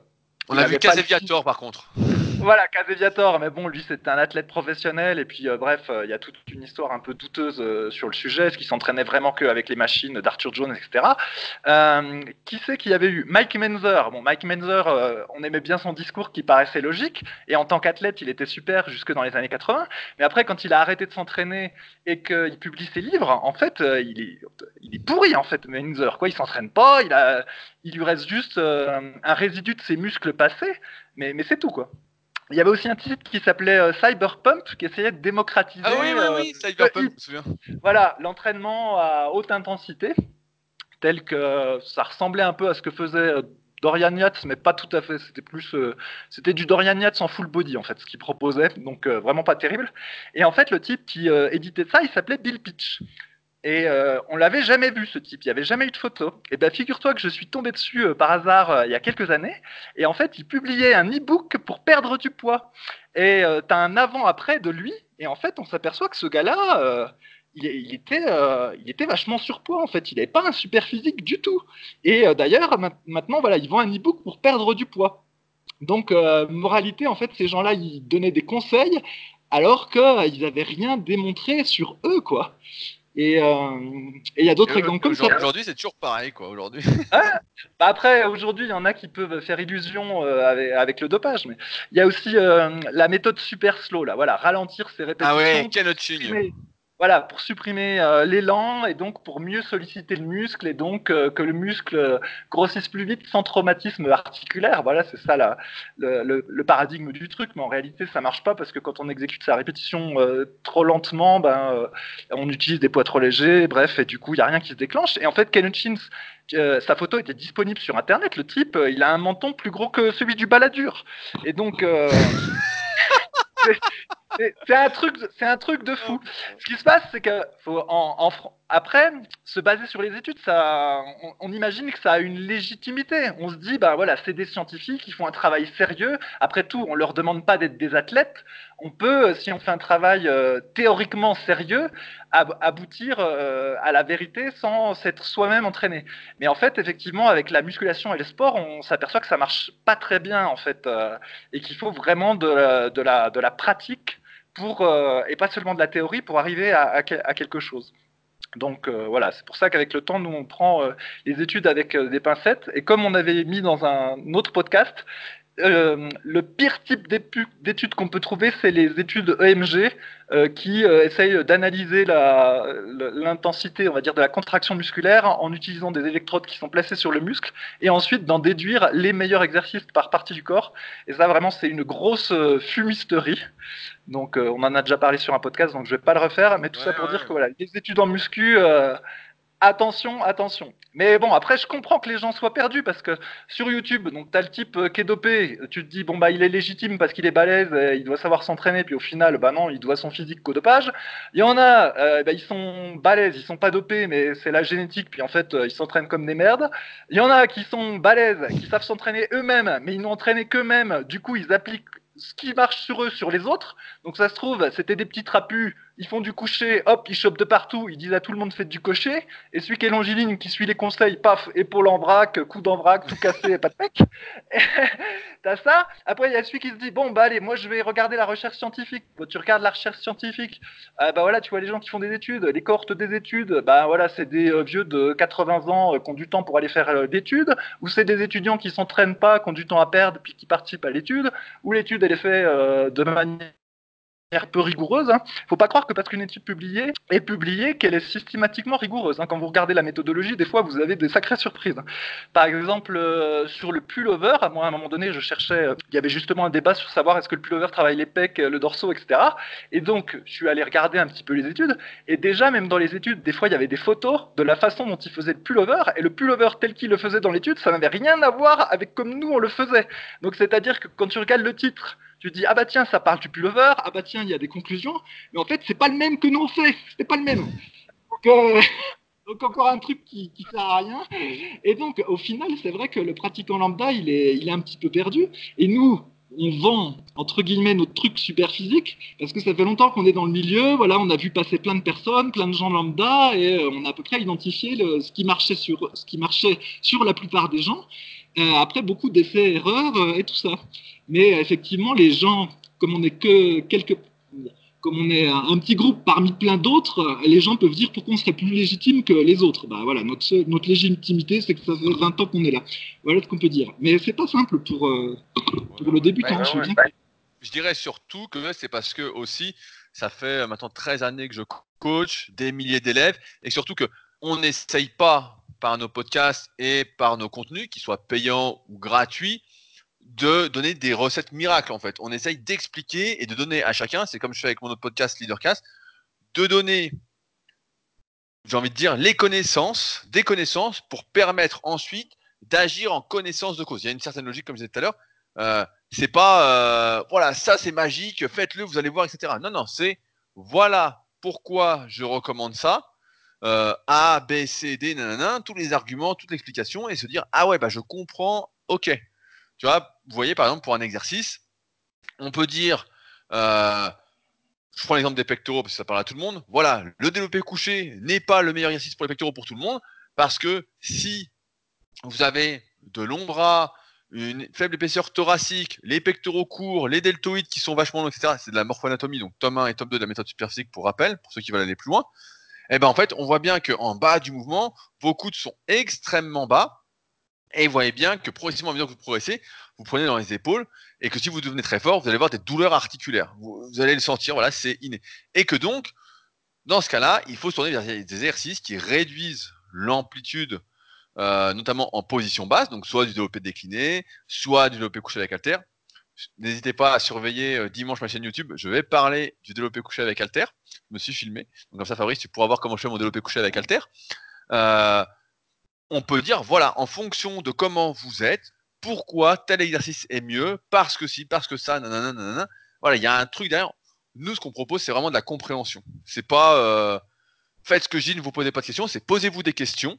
on a vu Caseviator par contre. <laughs> Voilà, Caseviator, mais bon, lui c'était un athlète professionnel et puis euh, bref, euh, il y a toute une histoire un peu douteuse euh, sur le sujet, ce qui s'entraînait vraiment qu'avec les machines d'Arthur Jones, etc. qui c'est qui avait eu? Mike Menzer Bon, Mike Menzer, on aimait bien son discours qui paraissait logique et en tant qu'athlète, il était super jusque dans les années 80. Mais après, quand il a arrêté de s'entraîner et qu'il publie ses livres, en fait, il est, il est pourri en fait, Menzer. Quoi, il s'entraîne pas, il a, il lui reste juste un résidu de ses muscles passés, mais, mais c'est tout quoi. Il y avait aussi un titre qui s'appelait euh, Cyberpump qui essayait de démocratiser. Ah oui, oui, oui, euh, Cyberpump, je me souviens. Voilà, l'entraînement à haute intensité, tel que ça ressemblait un peu à ce que faisait euh, Dorian Yates, mais pas tout à fait. C'était plus, c'était du Dorian Yates en full body en fait, ce qu'il proposait, donc vraiment pas terrible. Et en fait, le type qui éditait ça, il s'appelait Bill Pitch. Et euh, on l'avait jamais vu ce type, il n'y avait jamais eu de photo. Et ben figure-toi que je suis tombé dessus euh, par hasard euh, il y a quelques années. Et en fait, il publiait un e-book pour perdre du poids. Et tu as un avant-après de lui. Et en fait, on s'aperçoit que ce gars-là, il, était, il était vachement surpoids en fait. Il n'avait pas un super physique du tout. Et d'ailleurs, maintenant, voilà, ils vend un e-book pour perdre du poids. Donc, moralité, en fait, ces gens-là, ils donnaient des conseils alors qu'ils n'avaient rien démontré sur eux, quoi. Et il y a d'autres exemples comme ça. Aujourd'hui, c'est toujours pareil, quoi. Aujourd'hui. <laughs> bah après, aujourd'hui, il y en a qui peuvent faire illusion avec, le dopage, mais il y a aussi la méthode super slow, là. Voilà, ralentir ses répétitions. Ah ouais, quel voilà, pour supprimer euh, l'élan et donc pour mieux solliciter le muscle et donc euh, que le muscle grossisse plus vite sans traumatisme articulaire. Voilà, c'est ça la, le, paradigme du truc. Mais en réalité, ça marche pas parce que quand on exécute sa répétition euh, trop lentement, ben, on utilise des poids trop légers, bref, et du coup, il y a rien qui se déclenche. Et en fait, Ken Hutchins, sa photo était disponible sur Internet. Le type, il a un menton plus gros que celui du baladur. Et donc... <laughs> c'est un truc, c'est un truc de fou. Ce qui se passe, c'est que faut en, après se baser sur les études, ça, on, imagine que ça a une légitimité. On se dit, bah voilà, c'est des scientifiques, qui font un travail sérieux. Après tout, on leur demande pas d'être des athlètes. On peut, si on fait un travail euh, théoriquement sérieux, aboutir euh, à la vérité sans s'être soi-même entraîné. Mais en fait, effectivement, avec la musculation et le sport, on s'aperçoit que ça marche pas très bien en fait, euh, et qu'il faut vraiment de, de, la, de la pratique euh, et pas seulement de la théorie pour arriver à, à, quelque chose. Donc euh, voilà, c'est pour ça qu'avec le temps, nous, on prend euh, les études avec des pincettes. Et comme on avait mis dans un autre podcast, le pire type d'études qu'on peut trouver, c'est les études EMG qui essayent d'analyser l'intensité, on va dire, de la contraction musculaire en utilisant des électrodes qui sont placées sur le muscle et ensuite d'en déduire les meilleurs exercices par partie du corps. Et ça, vraiment, c'est une grosse fumisterie. Donc, euh, on en a déjà parlé sur un podcast, donc je vais pas le refaire. Mais tout ça pour dire que voilà, les études en muscu, euh, attention, attention. Mais bon, après, je comprends que les gens soient perdus parce que sur YouTube, donc as le type euh, qui est dopé, tu te dis bon bah il est légitime parce qu'il est balèze, il doit savoir s'entraîner, puis au final, bah non, il doit son physique qu'au dopage. Il y en a, bah, ils sont balèzes, ils sont pas dopés, mais c'est la génétique, puis en fait ils s'entraînent comme des merdes. Il y en a qui sont balèzes, qui savent s'entraîner eux-mêmes, mais ils n'ont entraîné qu'eux-mêmes. Du coup, ils appliquent ce qui marche sur eux, sur les autres. Donc ça se trouve, c'était des petits trapus ils font du coucher, hop, ils chopent de partout, ils disent à tout le monde faites du cocher, et celui qui est longiligne, qui suit les conseils, paf, épaule en vrac, coup d'en vrac, tout cassé, pas de pec. <laughs> T'as ça? Après, il y a celui qui se dit, bon, bah allez, moi je vais regarder la recherche scientifique. tu regardes la recherche scientifique, euh, bah voilà, tu vois les gens qui font des études, les cohortes des études, bah voilà, c'est des euh, vieux de 80 ans euh, qui ont du temps pour aller faire d'études, ou c'est des étudiants qui s'entraînent pas, qui ont du temps à perdre, puis qui participent à l'étude, ou l'étude elle est faite de manière peu rigoureuse. Hein. Faut pas croire que parce qu'une étude publiée est publiée qu'elle est systématiquement rigoureuse. Hein. Quand vous regardez la méthodologie, des fois vous avez des sacrées surprises. Par exemple, euh, sur le pullover, moi à un moment donné, je cherchais, euh, il y avait justement un débat sur savoir est-ce que le pullover travaille les pecs, le dorsaux, etc. Et donc, je suis allé regarder un petit peu les études. Et déjà, même dans les études, des fois, il y avait des photos de la façon dont il faisait le pullover. Et le pullover tel qu'il le faisait dans l'étude, ça n'avait rien à voir avec comme nous on le faisait. Donc, c'est-à-dire que quand tu regardes le titre, tu dis ah bah tiens ça parle du pullover, ah bah tiens il y a des conclusions, mais en fait c'est pas le même que nous on fait, c'est pas le même. Donc, euh, <laughs> encore un truc qui, qui sert à rien. Et donc au final c'est vrai que le pratiquant lambda il est, il est un petit peu perdu. Et nous on vend entre guillemets notre truc super physique parce que ça fait longtemps qu'on est dans le milieu. Voilà, on a vu passer plein de personnes, plein de gens lambda et euh, on a à peu près identifié ce qui marchait sur ce qui marchait sur la plupart des gens. Euh, après beaucoup d'essais erreurs et tout ça. Mais effectivement, les gens, comme on est que quelques, comme on est un petit groupe parmi plein d'autres, les gens peuvent dire pourquoi on serait plus légitime que les autres. Bah voilà, notre, notre légitimité, c'est que ça fait 20 ans qu'on est là. Voilà ce qu'on peut dire. Mais c'est pas simple pour, euh, pour le débutant. je, je dirais surtout que c'est parce que aussi, ça fait maintenant 13 années que je coach des milliers d'élèves et surtout que on n'essaye pas par nos podcasts et par nos contenus, qu'ils soient payants ou gratuits, de donner des recettes miracles en fait. On essaye d'expliquer et de donner à chacun, c'est comme je fais avec mon autre podcast Leadercast, de donner, j'ai envie de dire, les connaissances, des connaissances pour permettre ensuite d'agir en connaissance de cause. Il y a une certaine logique, comme je disais tout à l'heure. Euh, c'est pas, euh, voilà, ça c'est magique, faites-le, vous allez voir, etc. Non, non, c'est voilà pourquoi je recommande ça. Euh, A, B, C, D, nanana, tous les arguments, toute l'explication, et se dire ah ouais, bah je comprends, ok. Tu vois, vous voyez, par exemple, pour un exercice, on peut dire, euh, je prends l'exemple des pectoraux parce que ça parle à tout le monde. Voilà, le développé couché n'est pas le meilleur exercice pour les pectoraux pour tout le monde parce que si vous avez de longs bras, une faible épaisseur thoracique, les pectoraux courts, les deltoïdes qui sont vachement longs, etc. C'est de la morphoanatomie, donc tome 1 et tome 2 de la méthode superphysique pour rappel, pour ceux qui veulent aller plus loin. eh ben en fait, on voit bien qu'en bas du mouvement, vos coudes sont extrêmement bas. Et vous voyez bien que progressivement, à mesure que vous progressez, vous prenez dans les épaules et que si vous devenez très fort, vous allez avoir des douleurs articulaires. Vous, allez le sentir, voilà, c'est inné. Et que donc, dans ce cas-là, il faut se tourner vers des exercices qui réduisent l'amplitude, euh, notamment en position basse, donc soit du développé décliné, soit du développé couché avec halter. N'hésitez pas à surveiller euh, dimanche ma chaîne YouTube. Je vais parler du développé couché avec halter. Je me suis filmé. Donc comme ça, Fabrice, tu pourras voir comment je fais mon développé couché avec halter. Euh, on peut dire, voilà, en fonction de comment vous êtes, pourquoi tel exercice est mieux, parce que si, parce que ça, nanana, nanana. Voilà, il y a un truc derrière. Nous, ce qu'on propose, c'est vraiment de la compréhension. C'est pas euh, faites ce que je dis, ne vous posez pas de questions, c'est posez-vous des questions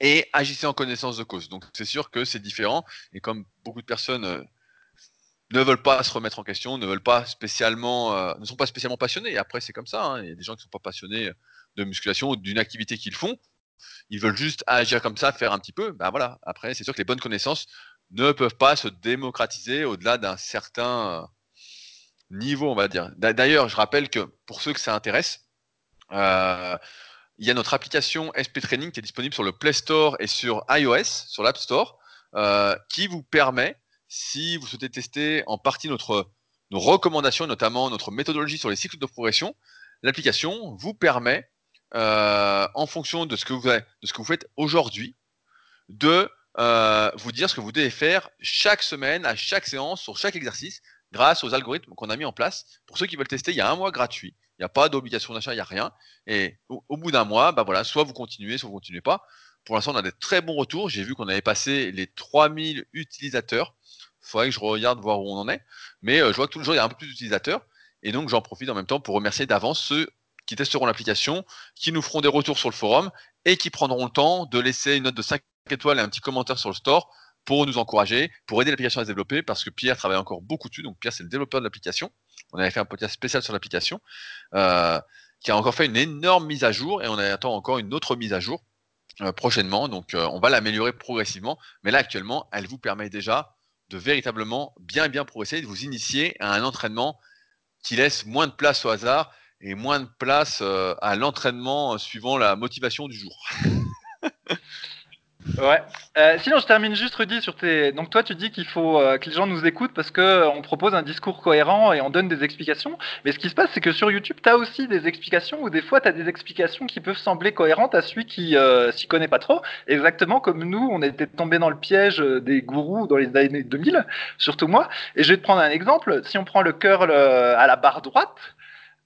et agissez en connaissance de cause. Donc, c'est sûr que c'est différent. Et comme beaucoup de personnes euh, ne veulent pas se remettre en question, ne veulent pas spécialement, euh, ne sont pas spécialement passionnés. Et après, c'est comme ça. Hein. Il y a des gens qui ne sont pas passionnés de musculation ou d'une activité qu'ils font ils veulent juste agir comme ça, faire un petit peu, ben voilà. Après, c'est sûr que les bonnes connaissances ne peuvent pas se démocratiser au-delà d'un certain euh, niveau, on va dire. D'ailleurs, je rappelle que pour ceux que ça intéresse, euh, il y a notre application SP Training qui est disponible sur le Play Store et sur iOS, sur l'App Store, euh, qui vous permet, si vous souhaitez tester en partie notre, nos recommandations, notamment notre méthodologie sur les cycles de progression, l'application vous permet euh, en fonction de ce que vous, faites aujourd'hui, de euh, vous dire ce que vous devez faire chaque semaine, à chaque séance, sur chaque exercice, grâce aux algorithmes qu'on a mis en place. Pour ceux qui veulent tester, il y a un mois gratuit. Il n'y a pas d'obligation d'achat, il n'y a rien. Et au, bout d'un mois, bah voilà, soit vous continuez, soit vous ne continuez pas. Pour l'instant, on a des très bons retours. J'ai vu qu'on avait passé les 3000 utilisateurs. Il faudrait que je regarde voir où on en est. Mais euh, je vois que tous les jours, il y a un peu plus d'utilisateurs. Et donc, j'en profite en même temps pour remercier d'avance ceux qui testeront l'application, qui nous feront des retours sur le forum et qui prendront le temps de laisser une note de 5 étoiles et un petit commentaire sur le store pour nous encourager, pour aider l'application à se développer, parce que Pierre travaille encore beaucoup dessus. Donc Pierre, c'est le développeur de l'application. On avait fait un podcast spécial sur l'application, euh, qui a encore fait une énorme mise à jour, et on attend encore une autre mise à jour euh, prochainement. Donc euh, on va l'améliorer progressivement. Mais là, actuellement, elle vous permet déjà de véritablement bien bien progresser, de vous initier à un entraînement qui laisse moins de place au hasard et moins de place euh, à l'entraînement euh, suivant la motivation du jour. <laughs> Ouais. Euh, sinon, je termine juste, Rudy, sur tes. Donc, toi, tu dis qu'il faut que les gens nous écoutent parce qu'on propose un discours cohérent et on donne des explications. Mais ce qui se passe, c'est que sur YouTube, tu as aussi des explications ou des fois, tu as des explications qui peuvent sembler cohérentes à celui qui s'y connaît pas trop. Exactement comme nous, on était tombé dans le piège des gourous dans les années 2000, surtout moi. Et je vais te prendre un exemple. Si on prend le curl à la barre droite,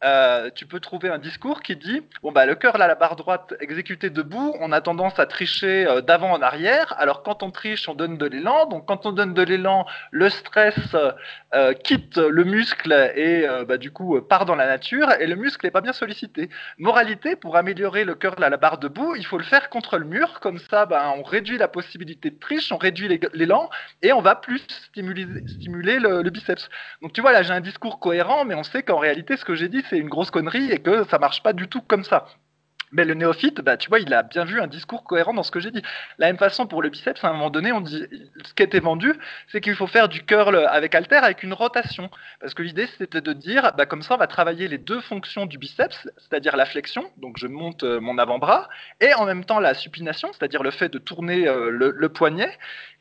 euh, tu peux trouver un discours qui dit bon bah le cœur là la barre droite exécuté debout on a tendance à tricher euh, d'avant en arrière. Alors quand on triche on donne de l'élan. Donc quand on donne de l'élan le stress euh, quitte le muscle et bah, du coup part dans la nature et le muscle n'est pas bien sollicité. Moralité pour améliorer le cœur là la barre debout il faut le faire contre le mur. Comme ça bah, on réduit la possibilité de triche on réduit l'élan et on va plus stimuler, stimuler le, le biceps. Donc tu vois là j'ai un discours cohérent mais on sait qu'en réalité ce que j'ai dit c'est une grosse connerie et que ça marche pas du tout comme ça. Mais le néophyte, bah, tu vois, il a bien vu un discours cohérent dans ce que j'ai dit. La même façon pour le biceps, à un moment donné, on dit, ce qui était vendu, c'est qu'il faut faire du curl avec halter avec une rotation. Parce que l'idée, c'était de dire, bah, comme ça, on va travailler les deux fonctions du biceps, c'est-à-dire la flexion, donc je monte euh, mon avant-bras, et en même temps la supination, c'est-à-dire le fait de tourner euh, le, poignet.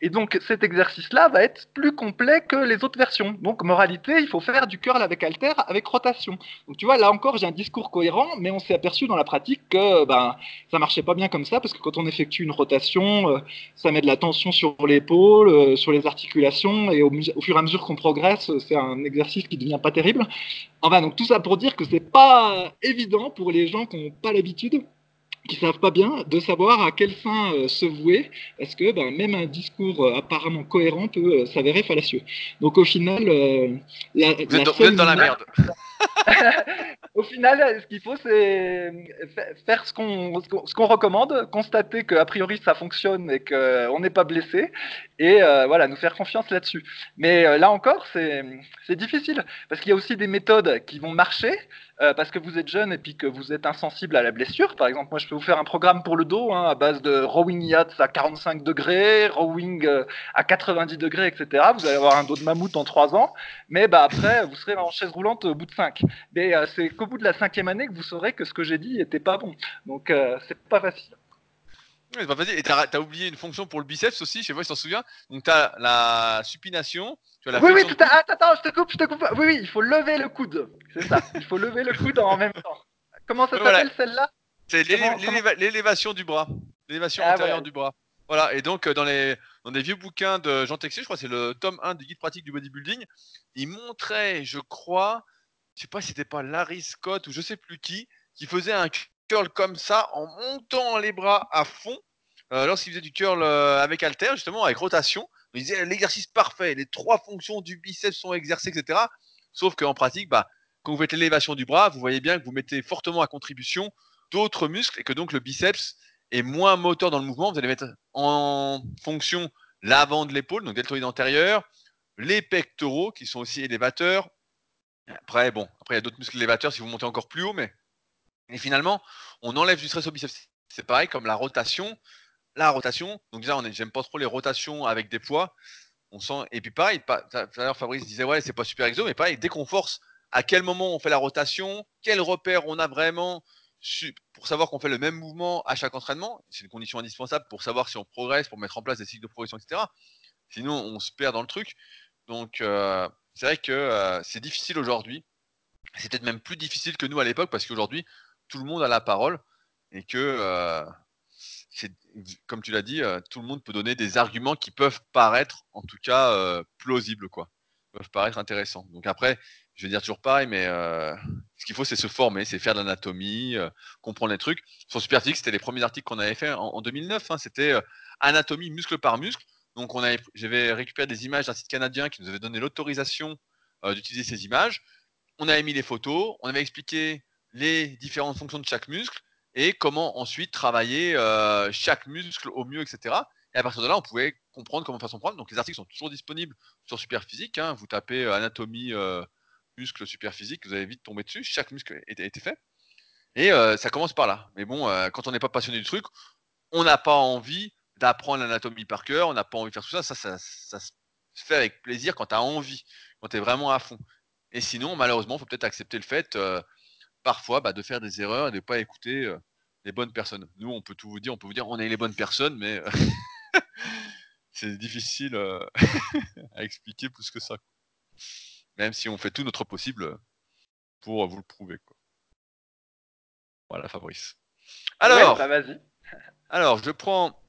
Et donc cet exercice-là va être plus complet que les autres versions. Donc moralité, il faut faire du curl avec halter avec rotation. Donc tu vois, là encore, j'ai un discours cohérent, mais on s'est aperçu dans la pratique que ben, ça marchait pas bien comme ça, parce que quand on effectue une rotation, euh, ça met de la tension sur l'épaule, euh, sur les articulations, et au, fur et à mesure qu'on progresse, c'est un exercice qui devient pas terrible. Enfin, donc tout ça pour dire que c'est pas évident pour les gens qui n'ont pas l'habitude qui savent pas bien de savoir à quelle fin euh, se vouer, parce que ben, même un discours apparemment cohérent peut s'avérer fallacieux. Donc au final, la, vous, êtes, dans la merde. <laughs> Au final, ce qu'il faut, c'est faire ce qu'on ce qu'on recommande, constater qu'a priori ça fonctionne et qu'on n'est pas blessé, et euh, voilà, nous faire confiance là-dessus. Mais euh, là encore, c'est difficile, parce qu'il y a aussi des méthodes qui vont marcher, euh, parce que vous êtes jeune et puis que vous êtes insensible à la blessure. Par exemple, moi, je peux vous faire un programme pour le dos hein, à base de rowing yachts à 45 degrés, rowing euh, à 90 degrés, etc. Vous allez avoir un dos de mammouth en 3 ans, mais bah, après, vous serez en chaise roulante au bout de 5. Mais euh, c'est qu'au bout de la cinquième année que vous saurez que ce que j'ai dit n'était pas bon. Donc, c'est pas facile. Ouais, pas facile. Et t'as as oublié une fonction pour le biceps aussi, je sais pas si t'en souviens. Donc t'as la supination, oui, oui, tout à... attends, attends, je te coupe, je te coupe. Oui, oui, il faut lever le coude. C'est ça. Il faut lever le coude en même temps. Comment ça s'appelle celle-là? C'est l'élévation du bras. L'élévation ah, antérieure du bras. Voilà, et donc euh, dans les dans des vieux bouquins de Jean Texier, je crois que c'est le tome 1 du guide pratique du bodybuilding, il montrait, je crois, je sais pas si c'était pas Larry Scott ou je sais plus qui, qui faisait un curl comme ça en montant les bras à fond euh, lorsqu'il faisait du curl euh, avec halter, justement avec rotation. Il disait l'exercice parfait, les trois fonctions du biceps sont exercées, etc. Sauf qu'en pratique, bah, quand vous faites l'élévation du bras, vous voyez bien que vous mettez fortement à contribution d'autres muscles et que donc le biceps est moins moteur dans le mouvement. Vous allez mettre en fonction l'avant de l'épaule, donc deltoïde antérieur, les pectoraux qui sont aussi élévateurs. Après, bon, après il y a d'autres muscles élévateurs si vous montez encore plus haut, mais finalement, on enlève du stress au biceps. C'est pareil comme la rotation la rotation. Donc déjà, on j'aime pas trop les rotations avec des poids. On sent et puis pareil, tout à l'heure Fabrice disait ouais, c'est pas super exo, mais pareil, dès qu'on force, à quel moment on fait la rotation, quel repère on a vraiment pour savoir qu'on fait le même mouvement à chaque entraînement? C'est une condition indispensable pour savoir si on progresse, pour mettre en place des cycles de progression, etc. Sinon, on se perd dans le truc. Donc, euh, c'est vrai que euh, c'est difficile aujourd'hui. C'est peut-être même plus difficile que nous à l'époque parce qu'aujourd'hui, tout le monde a la parole et que euh, comme tu l'as dit, euh, tout le monde peut donner des arguments qui peuvent paraître, en tout cas, euh, plausibles, quoi. Peuvent paraître intéressants. Donc après, je vais dire toujours pareil, mais euh, ce qu'il faut, c'est se former, c'est faire de l'anatomie, comprendre les trucs. Sur Superphysique, c'était les premiers articles qu'on avait fait en, 2009. Hein. c'était anatomie muscle par muscle. Donc on avait, j'avais récupéré des images d'un site canadien qui nous avait donné l'autorisation d'utiliser ces images. On avait mis les photos, on avait expliqué les différentes fonctions de chaque muscle et comment ensuite travailler euh, chaque muscle au mieux, etc. Et à partir de là, on pouvait comprendre comment faire son programme. Donc les articles sont toujours disponibles sur Superphysique. Hein. Vous tapez euh, anatomie euh, muscle Superphysique, vous allez vite tomber dessus. Chaque muscle a été fait. Et ça commence par là. Mais bon, quand on n'est pas passionné du truc, on n'a pas envie d'apprendre l'anatomie par cœur, on n'a pas envie de faire tout ça. Ça, ça, ça se fait avec plaisir quand tu as envie, quand tu es vraiment à fond. Et sinon, malheureusement, il faut peut-être accepter le fait parfois bah, de faire des erreurs et de ne pas écouter euh, les bonnes personnes. Nous, on peut tout vous dire, on peut vous dire on est les bonnes personnes, mais euh, <laughs> c'est difficile euh, <laughs> à expliquer plus que ça. Même si on fait tout notre possible pour vous le prouver. Voilà, Fabrice. Alors, bah, <laughs> alors, je prends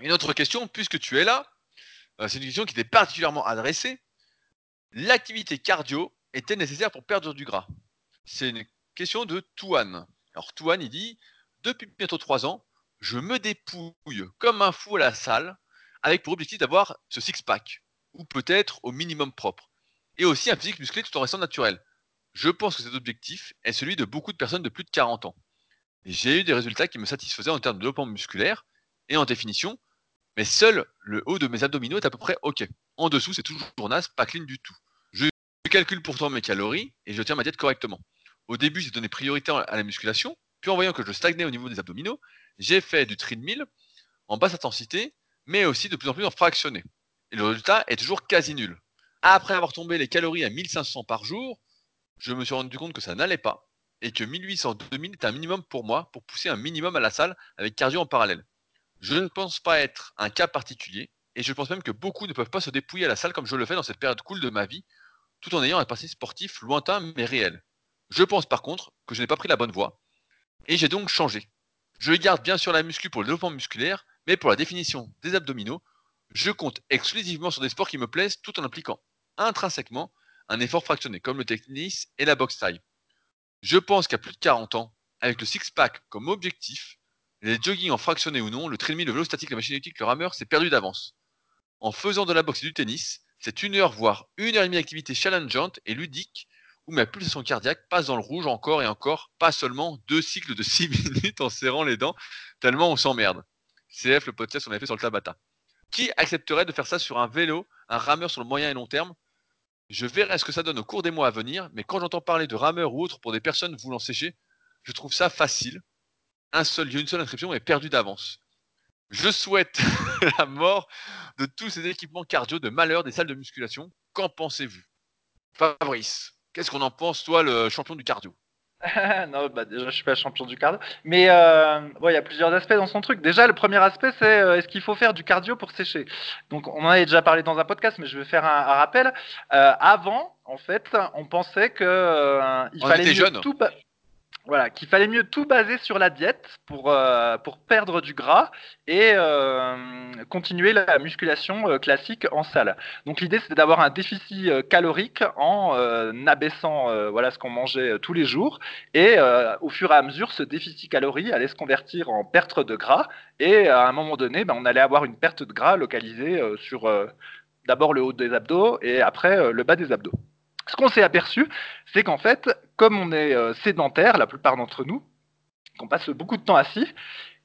une autre question, puisque tu es là. c'est une question qui t'est particulièrement adressée. L'activité cardio est-elle nécessaire pour perdre du gras? C'est une question de Touane. Alors Touane, il dit Depuis bientôt trois ans, je me dépouille comme un fou à la salle, avec pour objectif d'avoir ce six-pack, ou peut-être au minimum propre, et aussi un physique musclé tout en restant naturel. Je pense que cet objectif est celui de beaucoup de personnes de plus de 40 ans. J'ai eu des résultats qui me satisfaisaient en termes de développement musculaire et en définition, mais seul le haut de mes abdominaux est à peu près OK. En dessous, c'est toujours naze, pas clean du tout. Je calcule pourtant mes calories et je tiens ma diète correctement. Au début, j'ai donné priorité à la musculation, puis en voyant que je stagnais au niveau des abdominaux, j'ai fait du treadmill en basse intensité, mais aussi de plus en plus en fractionné. Et le résultat est toujours quasi nul. Après avoir tombé les calories à 1500 par jour, je me suis rendu compte que ça n'allait pas, et que 1800-2000 est un minimum pour moi, pour pousser un minimum à la salle avec cardio en parallèle. Je ne pense pas être un cas particulier, et je pense même que beaucoup ne peuvent pas se dépouiller à la salle comme je le fais dans cette période cool de ma vie, tout en ayant un passé sportif lointain mais réel. Je pense par contre que je n'ai pas pris la bonne voie, et j'ai donc changé. Je garde bien sûr la muscu pour le développement musculaire, mais pour la définition des abdominaux, je compte exclusivement sur des sports qui me plaisent tout en impliquant intrinsèquement un effort fractionné, comme le tennis et la boxe taille. Je pense qu'à plus de 40 ans, avec le six-pack comme objectif, les jogging en fractionné ou non, le treadmill, le vélo statique, la machine électrique, le rameur, c'est perdu d'avance. En faisant de la boxe et du tennis, c'est une heure voire une heure et demie d'activité challengeante et ludique où ma pulsation cardiaque passe dans le rouge encore et encore, pas seulement deux cycles de <laughs> 6 minutes en serrant les dents, tellement on s'emmerde. CF, le podcast, on avait fait sur le Tabata. Qui accepterait de faire ça sur un vélo, un rameur sur le moyen et long terme? Je verrai ce que ça donne au cours des mois à venir, mais quand j'entends parler de rameurs ou autres pour des personnes voulant sécher, je trouve ça facile. Un seul une seule inscription est perdu d'avance. Je souhaite <laughs> la mort de tous ces équipements cardio de malheur des salles de musculation. Qu'en pensez-vous? Fabrice, qu'est-ce qu'on en pense, toi, le champion du cardio <laughs> non, bah déjà, je suis pas champion du cardio. Mais euh, il y a plusieurs aspects dans son truc. Déjà, le premier aspect, c'est euh, est-ce qu'il faut faire du cardio pour sécher? Donc, on en avait déjà parlé dans un podcast, mais je vais faire un, rappel. Euh, avant, en fait, on pensait que il fallait jeune. tout. Voilà, qu'il fallait mieux tout baser sur la diète pour, euh, perdre du gras et euh, continuer la musculation euh, classique en salle. Donc l'idée c'était d'avoir un déficit calorique en abaissant voilà ce qu'on mangeait tous les jours et au fur et à mesure ce déficit calorique allait se convertir en perte de gras et à un moment donné ben, on allait avoir une perte de gras localisée sur d'abord le haut des abdos et après le bas des abdos. Ce qu'on s'est aperçu, c'est qu'en fait, comme on est euh, sédentaire, la plupart d'entre nous, qu'on passe beaucoup de temps assis,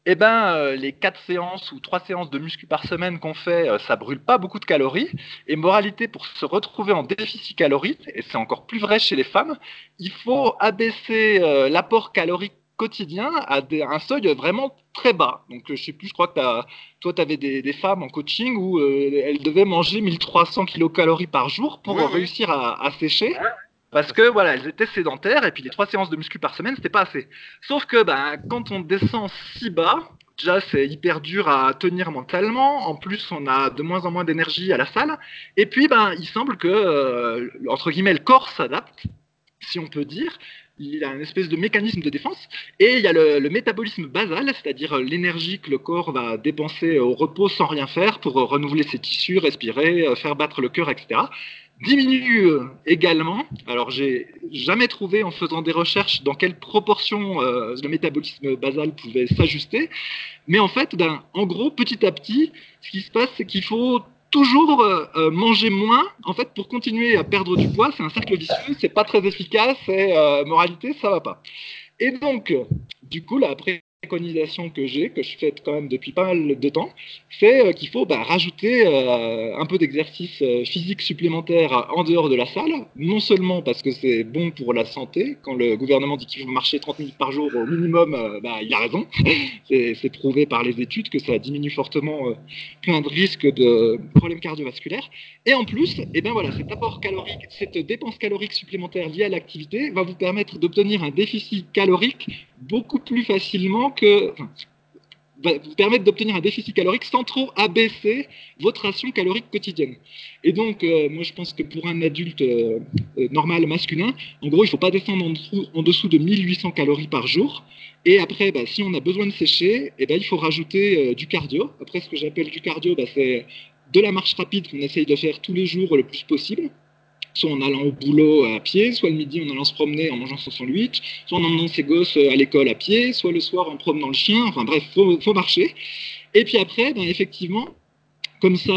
eh ben, euh, les quatre séances ou trois séances de muscu par semaine qu'on fait, euh, ça brûle pas beaucoup de calories. Et moralité, pour se retrouver en déficit calorique, et c'est encore plus vrai chez les femmes, il faut abaisser l'apport calorique quotidien à, un seuil vraiment très bas. Donc, je sais plus, je crois que toi, tu avais des, femmes en coaching où euh, elles devaient manger 1300 kilocalories par jour pour réussir à, sécher. Parce que voilà, elles étaient sédentaires et puis les trois séances de muscu par semaine, c'était pas assez. Sauf que ben, quand on descend si bas, déjà c'est hyper dur à tenir mentalement. En plus, on a de moins en moins d'énergie à la salle. Et puis, ben, il semble que euh, entre guillemets le corps s'adapte, si on peut dire il a une espèce de mécanisme de défense, et il y a le, métabolisme basal, c'est-à-dire l'énergie que le corps va dépenser au repos sans rien faire pour renouveler ses tissus, respirer, euh, faire battre le cœur, etc. Diminue euh, également. Alors, j'ai jamais trouvé en faisant des recherches dans quelle proportion euh, le métabolisme basal pouvait s'ajuster, mais en fait, ben, en gros, petit à petit, ce qui se passe, c'est qu'il faut toujours euh, euh, manger moins, en fait, pour continuer à perdre du poids, c'est un cercle vicieux, c'est pas très efficace, et euh, moralité, ça va pas. Et donc, du coup, là, après préconisation que j'ai, que je fais quand même depuis pas mal de temps, c'est euh, qu'il faut bah, rajouter euh, un peu d'exercice euh, physique supplémentaire en dehors de la salle, non seulement parce que c'est bon pour la santé, quand le gouvernement dit qu'il faut marcher 30 minutes par jour au minimum, bah, il a raison, c'est prouvé par les études que ça diminue fortement plein de risques de problèmes cardiovasculaires, et en plus, eh ben voilà, cet apport calorique, cette dépense calorique supplémentaire liée à l'activité va vous permettre d'obtenir un déficit calorique beaucoup plus facilement que. vous permettre d'obtenir un déficit calorique sans trop abaisser votre ration calorique quotidienne. Et donc, euh, moi, je pense que pour un adulte euh, euh, normal masculin, en gros, il ne faut pas descendre en dessous, de 1800 calories par jour. Et après, bah, si on a besoin de sécher, eh ben, il faut rajouter du cardio. Après, ce que j'appelle du cardio, bah, c'est de la marche rapide qu'on essaye de faire tous les jours le plus possible soit en allant au boulot à pied, soit le midi en allant se promener en mangeant son sandwich, soit en emmenant ses gosses à l'école à pied, soit le soir en promenant le chien, enfin bref, faut, faut marcher. Et puis après, ben, effectivement, comme ça,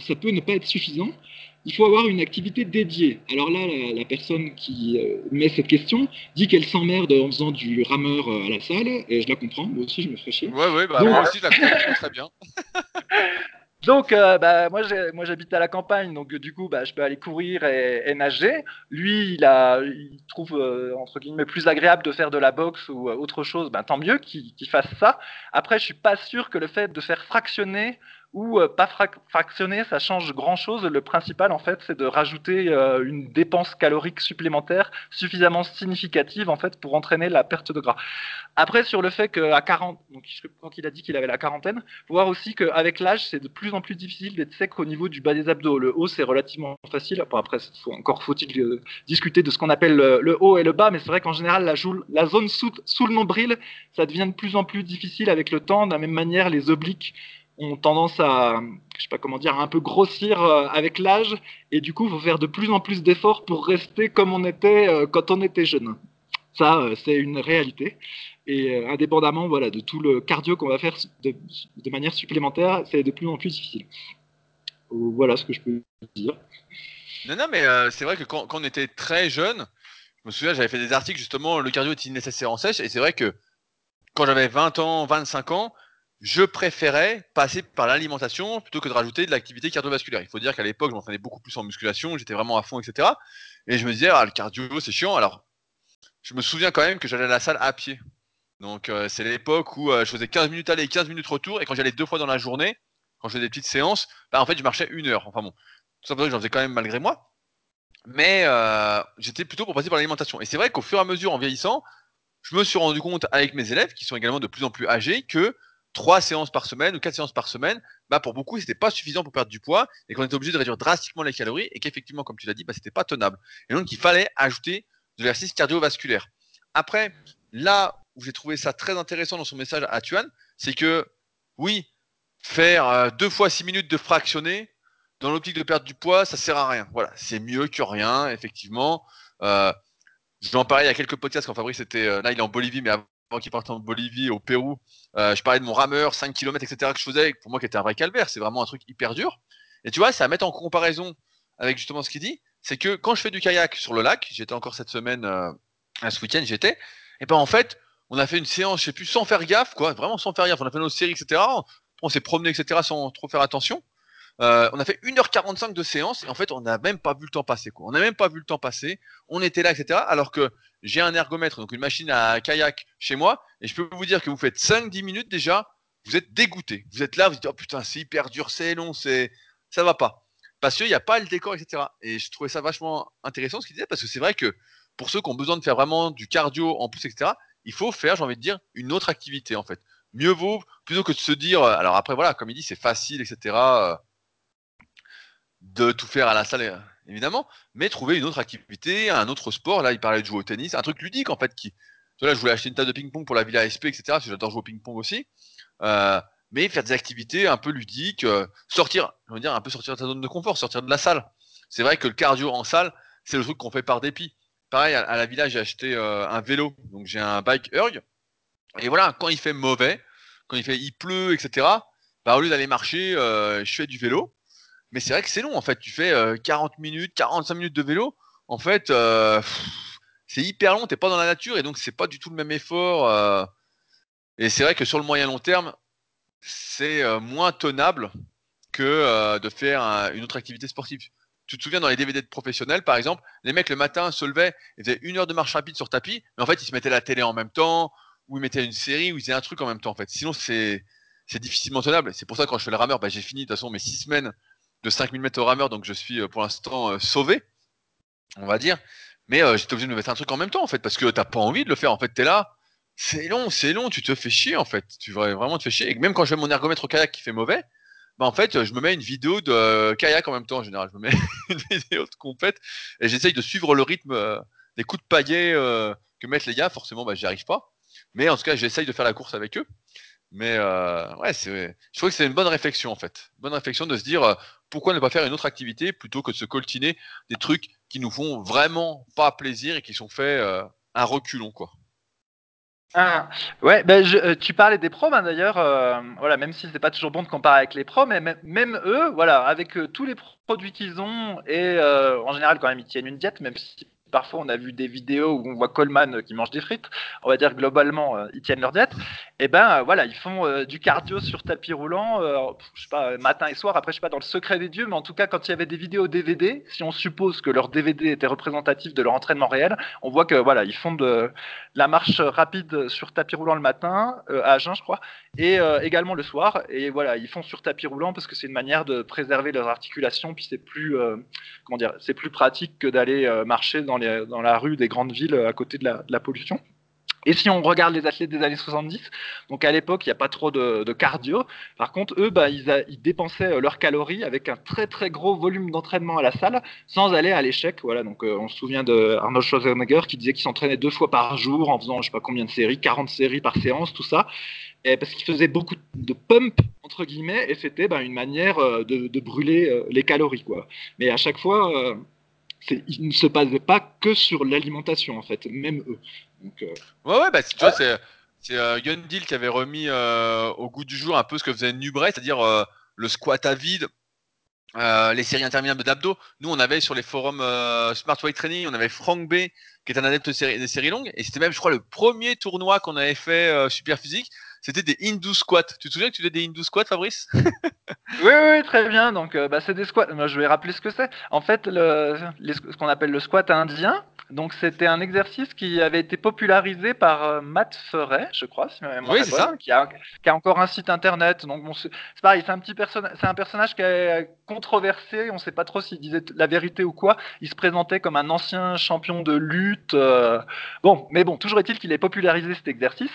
ça, peut ne pas être suffisant, il faut avoir une activité dédiée. Alors là, la, personne qui euh, met cette question dit qu'elle s'emmerde en faisant du rameur euh, à la salle, et je la comprends, moi aussi je me ferais chier. Ouais, ouais, bah, moi aussi je la comprends très bien. <laughs> Donc, euh, bah, moi, j'habite à la campagne, donc du coup, bah, je peux aller courir et, nager. Lui, il, trouve euh, entre guillemets plus agréable de faire de la boxe ou euh, autre chose. Ben, tant mieux qu'il fasse ça. Après, je suis pas sûr que le fait de faire fractionner ou euh, pas fractionner, ça change grand-chose. Le principal, en fait, c'est de rajouter euh, une dépense calorique supplémentaire suffisamment significative, en fait, pour entraîner la perte de gras. Après, sur le fait qu'à 40, donc quand il a dit qu'il avait la quarantaine, faut voir aussi qu'avec l'âge, c'est de plus en plus difficile d'être sec au niveau du bas des abdos. Le haut, c'est relativement facile. après, encore faut-il euh, discuter de ce qu'on appelle le, haut et le bas, mais c'est vrai qu'en général, la, la zone sous, sous le nombril, ça devient de plus en plus difficile avec le temps. De la même manière, les obliques ont tendance à, je sais pas comment dire, un peu grossir euh, avec l'âge, et du coup, faut faire de plus en plus d'efforts pour rester comme on était euh, quand on était jeune. Ça, euh, c'est une réalité. Et indépendamment voilà, de tout le cardio qu'on va faire de, manière supplémentaire, c'est de plus en plus difficile. Voilà ce que je peux dire. Non, non, mais c'est vrai que quand, on était très jeune, je me souviens, j'avais fait des articles justement, le cardio est nécessaire en sèche, et c'est vrai que quand j'avais 20 ans, 25 ans, je préférais passer par l'alimentation plutôt que de rajouter de l'activité cardiovasculaire. Il faut dire qu'à l'époque, je m'entraînais beaucoup plus en musculation, j'étais vraiment à fond, etc. Et je me disais, ah, le cardio, c'est chiant. Alors, je me souviens quand même que j'allais à la salle à pied. Donc, euh, c'est l'époque où euh, je faisais 15 minutes aller, 15 minutes retour. Et quand j'allais deux fois dans la journée, quand je faisais des petites séances, bah, en fait, je marchais une heure. Enfin bon, tout simplement, j'en faisais quand même malgré moi. Mais euh, j'étais plutôt pour passer par l'alimentation. Et c'est vrai qu'au fur et à mesure, en vieillissant, je me suis rendu compte avec mes élèves, qui sont également de plus en plus âgés, que trois séances par semaine ou quatre séances par semaine, bah pour beaucoup, c'était pas suffisant pour perdre du poids et qu'on était obligé de réduire drastiquement les calories et qu'effectivement, comme tu l'as dit, bah, c'était pas tenable. Et donc, il fallait ajouter de l'exercice cardiovasculaire. Après, là où j'ai trouvé ça très intéressant dans son message à Tuan, c'est que oui, faire euh, deux fois six minutes de fractionné dans l'optique de perdre du poids, ça sert à rien. Voilà, c'est mieux que rien, effectivement. Euh, je vais en parler il y a quelques podcasts quand Fabrice était euh, là, il est en Bolivie, mais avant qu'il parte en Bolivie, au Pérou, euh, je parlais de mon rameur, 5 km, etc. que je faisais, pour moi qui était un vrai calvaire. C'est vraiment un truc hyper dur. Et tu vois, ça à mettre en comparaison avec justement ce qu'il dit, c'est que quand je fais du kayak sur le lac, j'étais encore cette semaine, euh, ce week-end, j'étais, et ben en fait, on a fait une séance, je sais plus, sans faire gaffe, quoi, vraiment sans faire gaffe. On a fait nos séries, etc. On s'est promené, etc. sans trop faire attention. Euh, on a fait 1h45 de séance et en fait on n'a même pas vu le temps passer. On n'a même pas vu le temps passer. On était là, etc. Alors que j'ai un ergomètre, donc une machine à kayak chez moi, et je peux vous dire que vous faites 5-10 minutes déjà, vous êtes dégoûté. Vous êtes là, vous dites oh putain c'est hyper dur, c'est long, c'est ça va pas. Parce qu'il n'y a pas le décor, etc. Et je trouvais ça vachement intéressant ce qu'il disait, parce que c'est vrai que pour ceux qui ont besoin de faire vraiment du cardio en plus, etc., il faut faire, j'ai envie de dire, une autre activité en fait. Mieux vaut, plutôt que de se dire, alors après voilà, comme il dit, c'est facile, etc de tout faire à la salle, évidemment, mais trouver une autre activité, un autre sport. Là, il parlait de jouer au tennis, un truc ludique en fait. Qui, là, je voulais acheter une table de ping-pong pour la Villa SP, etc. Parce que j'adore jouer au ping-pong aussi. Euh, mais faire des activités un peu ludiques, euh, sortir, je veux dire, un peu sortir de ta zone de confort, sortir de la salle. C'est vrai que le cardio en salle, c'est le truc qu'on fait par dépit. Pareil, à, la Villa, j'ai acheté euh, un vélo, donc j'ai un bike erg. Et voilà, quand il fait mauvais, quand il fait, il pleut, etc. Bah, au lieu d'aller marcher, je fais du vélo. Mais c'est vrai que c'est long en fait. Tu fais 40 euh, minutes, 45 minutes de vélo. En fait, euh, c'est hyper long. T'es pas dans la nature et donc c'est pas du tout le même effort. Euh. et c'est vrai que sur le moyen long terme, c'est moins tenable que de faire une autre activité sportive. Tu te souviens dans les DVD de professionnels, par exemple, les mecs le matin se levaient, ils faisaient une heure de marche rapide sur tapis, mais en fait ils se mettaient la télé en même temps, ou ils mettaient une série, ou ils faisaient un truc en même temps. En fait, sinon c'est difficilement tenable. C'est pour ça que quand je fais le rameur, bah, j'ai fini de toute façon mes six semaines de 5000 mètres au rameur, donc je suis euh, pour l'instant euh, sauvé, on va dire. Mais euh, j'étais obligé de me mettre un truc en même temps, en fait, parce que t'as pas envie de le faire. En fait, t'es là, c'est long, c'est long, tu te fais chier, en fait. Tu vas vraiment te faire chier. Et même quand je mets mon ergomètre au kayak qui fait mauvais, bah en fait, je me mets une vidéo de kayak en même temps, en général. Je me mets <laughs> une vidéo de compète et j'essaye de suivre le rythme des coups de paillet que mettent les gars. Forcément, bah, j'y arrive pas. Mais en tout cas, j'essaye de faire la course avec eux. Mais ouais, je trouve que c'est une bonne réflexion en fait. bonne réflexion de se dire pourquoi ne pas faire une autre activité plutôt que de se coltiner des trucs qui nous font vraiment pas plaisir et qui sont faits euh, un reculon quoi. Ah, ouais, ben je, tu parlais des pros hein, d'ailleurs, voilà, même si c'est pas toujours bon de comparer avec les pros, mais même, eux, voilà, avec tous les produits qu'ils ont et en général quand même ils tiennent une diète, même si Parfois, on a vu des vidéos où on voit Coleman qui mange des frites. On va dire globalement, euh, ils tiennent leur diète. Et eh ben euh, voilà, ils font euh, du cardio sur tapis roulant, je sais pas, matin et soir. Après, je sais pas dans le secret des dieux, mais en tout cas, quand il y avait des vidéos DVD, si on suppose que leur DVD était représentatif de leur entraînement réel, on voit que voilà, ils font de la marche rapide sur tapis roulant le matin, à Agen, je crois, et également le soir. Et voilà, ils font sur tapis roulant parce que c'est une manière de préserver leurs articulations, puis c'est plus, comment dire, c'est plus pratique que d'aller marcher dans dans, la rue des grandes villes à côté de la, pollution. Et si on regarde les athlètes des années 70, donc à l'époque, il n'y a pas trop de, cardio. Par contre, eux, bah, ils, dépensaient euh, leurs calories avec un très très gros volume d'entraînement à la salle sans aller à l'échec. Voilà, donc euh, on se souvient de Arnold Schwarzenegger qui disait qu'il s'entraînait deux fois par jour en faisant je sais pas combien de séries, 40 séries par séance, tout ça. Parce qu'il faisait beaucoup de pump entre guillemets et c'était bah, une manière euh, de, brûler les calories. Mais à chaque fois il ne se basait pas que sur l'alimentation, en fait, même eux. Donc, euh, Ouais, ouais, bah, tu vois, c'est, c'est euh, qui avait remis euh, au goût du jour un peu ce que faisait Nubray, c'est-à-dire euh, le squat à vide, les séries interminables d'abdos. Nous, on avait sur les forums Smart Weight Training, on avait Frank B, qui est un adepte des séries, longues, et c'était même, je crois, le premier tournoi qu'on avait fait super physique. C'était des Hindu squats. Tu te souviens que tu faisais des Hindu squats, Fabrice? <laughs> Oui, oui, très bien. Donc, bah, c'est des squats. Moi, je vais rappeler ce que c'est. En fait, le, ce qu'on appelle le squat indien, donc c'était un exercice qui avait été popularisé par euh, Matt Ferret, je crois, si oui, c'est ça. Qui, a, qui a, encore un site internet. Donc bon, c'est pareil, c'est un petit personnage, c'est un personnage qui est controversé. On ne sait pas trop s'il disait la vérité ou quoi. Il se présentait comme un ancien champion de lutte. Euh, bon, mais bon, toujours est-il qu'il ait popularisé cet exercice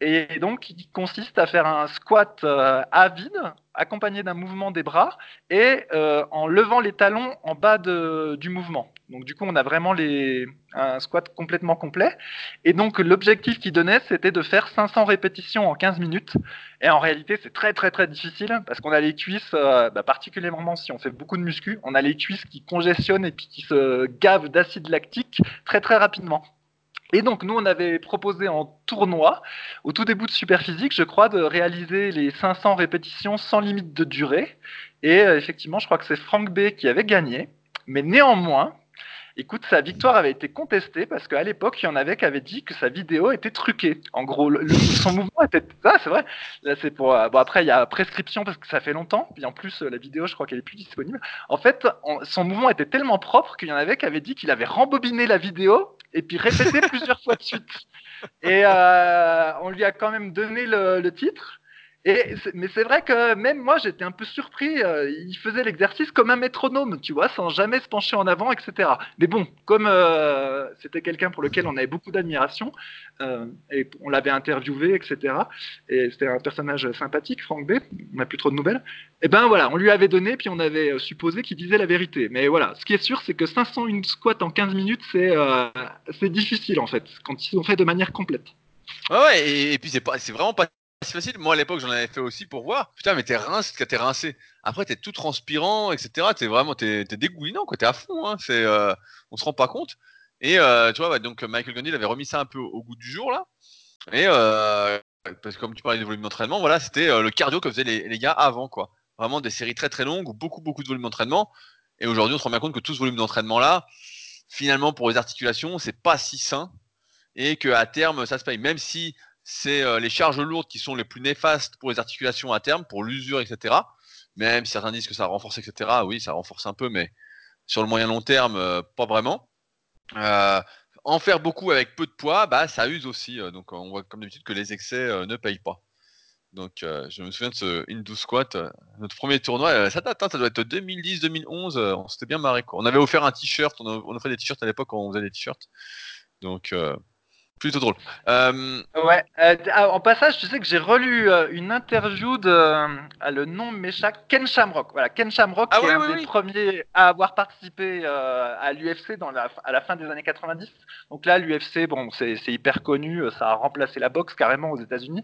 et donc consiste à faire un squat euh, à vide accompagné d'un mouvement des bras et en levant les talons en bas de, du mouvement. Donc du coup, on a vraiment les, un squat complètement complet. Et donc l'objectif qu'il donnait, c'était de faire 500 répétitions en 15 minutes. Et en réalité, c'est très très très difficile parce qu'on a les cuisses, euh, bah, particulièrement si on fait beaucoup de muscu, on a les cuisses qui congestionnent et puis qui se gavent d'acide lactique très très rapidement. Et donc nous, on avait proposé en tournoi, au tout début de Superphysique, je crois, de réaliser les 500 répétitions sans limite de durée. Et euh, effectivement, je crois que c'est Franck B qui avait gagné. Mais néanmoins, Écoute, sa victoire avait été contestée parce qu'à l'époque, il y en avait qui avaient dit que sa vidéo était truquée. En gros, son mouvement était. Ah, c'est vrai. Là, c'est pour. Euh, bon, après, il y a prescription parce que ça fait longtemps. Puis en plus, euh, la vidéo, je crois qu'elle est plus disponible. En fait, son mouvement était tellement propre qu'il y en avait qui avaient dit qu'il avait rembobiné la vidéo et puis répété <laughs> plusieurs fois de suite. Et euh, on lui a quand même donné le titre mais c'est vrai que même moi, j'étais un peu surpris. Euh, il faisait l'exercice comme un métronome, tu vois, sans jamais se pencher en avant, etc. Mais bon, comme euh, c'était quelqu'un pour lequel on avait beaucoup d'admiration, euh, et on l'avait interviewé, etc. Et c'était un personnage sympathique, Franck B. On n'a plus trop de nouvelles. Et ben voilà, on lui avait donné, puis on avait supposé qu'il disait la vérité. Mais voilà, ce qui est sûr, c'est que 501 squats en 15 minutes, c'est difficile en fait, quand ils sont faits de manière complète. Ouais, et, et puis c'est vraiment pas c'est facile. Moi, à l'époque, j'en avais fait aussi pour voir. Putain, mais t'es rincé, t'es rincé. Après, t'es tout transpirant, etc. T'es vraiment, t'es, dégoulinant, quoi. T'es à fond. Hein. C'est, euh, on se rend pas compte. Et euh, tu vois, donc Michael Gandhi avait remis ça un peu au, goût du jour là. Et euh, parce que comme tu parlais de volume d'entraînement, voilà, c'était le cardio que faisaient les, gars avant, quoi. Vraiment des séries très très longues, beaucoup beaucoup de volume d'entraînement. Et aujourd'hui, on se rend bien compte que tout ce volume d'entraînement là, finalement, pour les articulations, c'est pas si sain et que à terme, ça se paye. Même si c'est euh, les charges lourdes qui sont les plus néfastes pour les articulations à terme, pour l'usure, etc. Même certains disent que ça renforce, etc. Oui, ça renforce un peu, mais sur le moyen long terme, euh, pas vraiment. Euh, en faire beaucoup avec peu de poids, bah, ça use aussi. donc on voit comme d'habitude que les excès ne payent pas. Donc je me souviens de ce Hindu Squat, notre premier tournoi, ça date, hein, ça doit être 2010-2011, on s'était bien marré. On avait offert un t-shirt, on, on offrait des t-shirts à l'époque quand on faisait des t-shirts. Donc plutôt drôle. Euh, ouais. Euh, ah, en passage, tu sais que j'ai relu euh, une interview de le nom m'échappe Ken Shamrock. Voilà, Ken Shamrock ah qui est un des premiers à avoir participé à l'UFC dans la, à la fin des années 90. Donc là, l'UFC, bon, c'est hyper connu, ça a remplacé la boxe carrément aux États-Unis.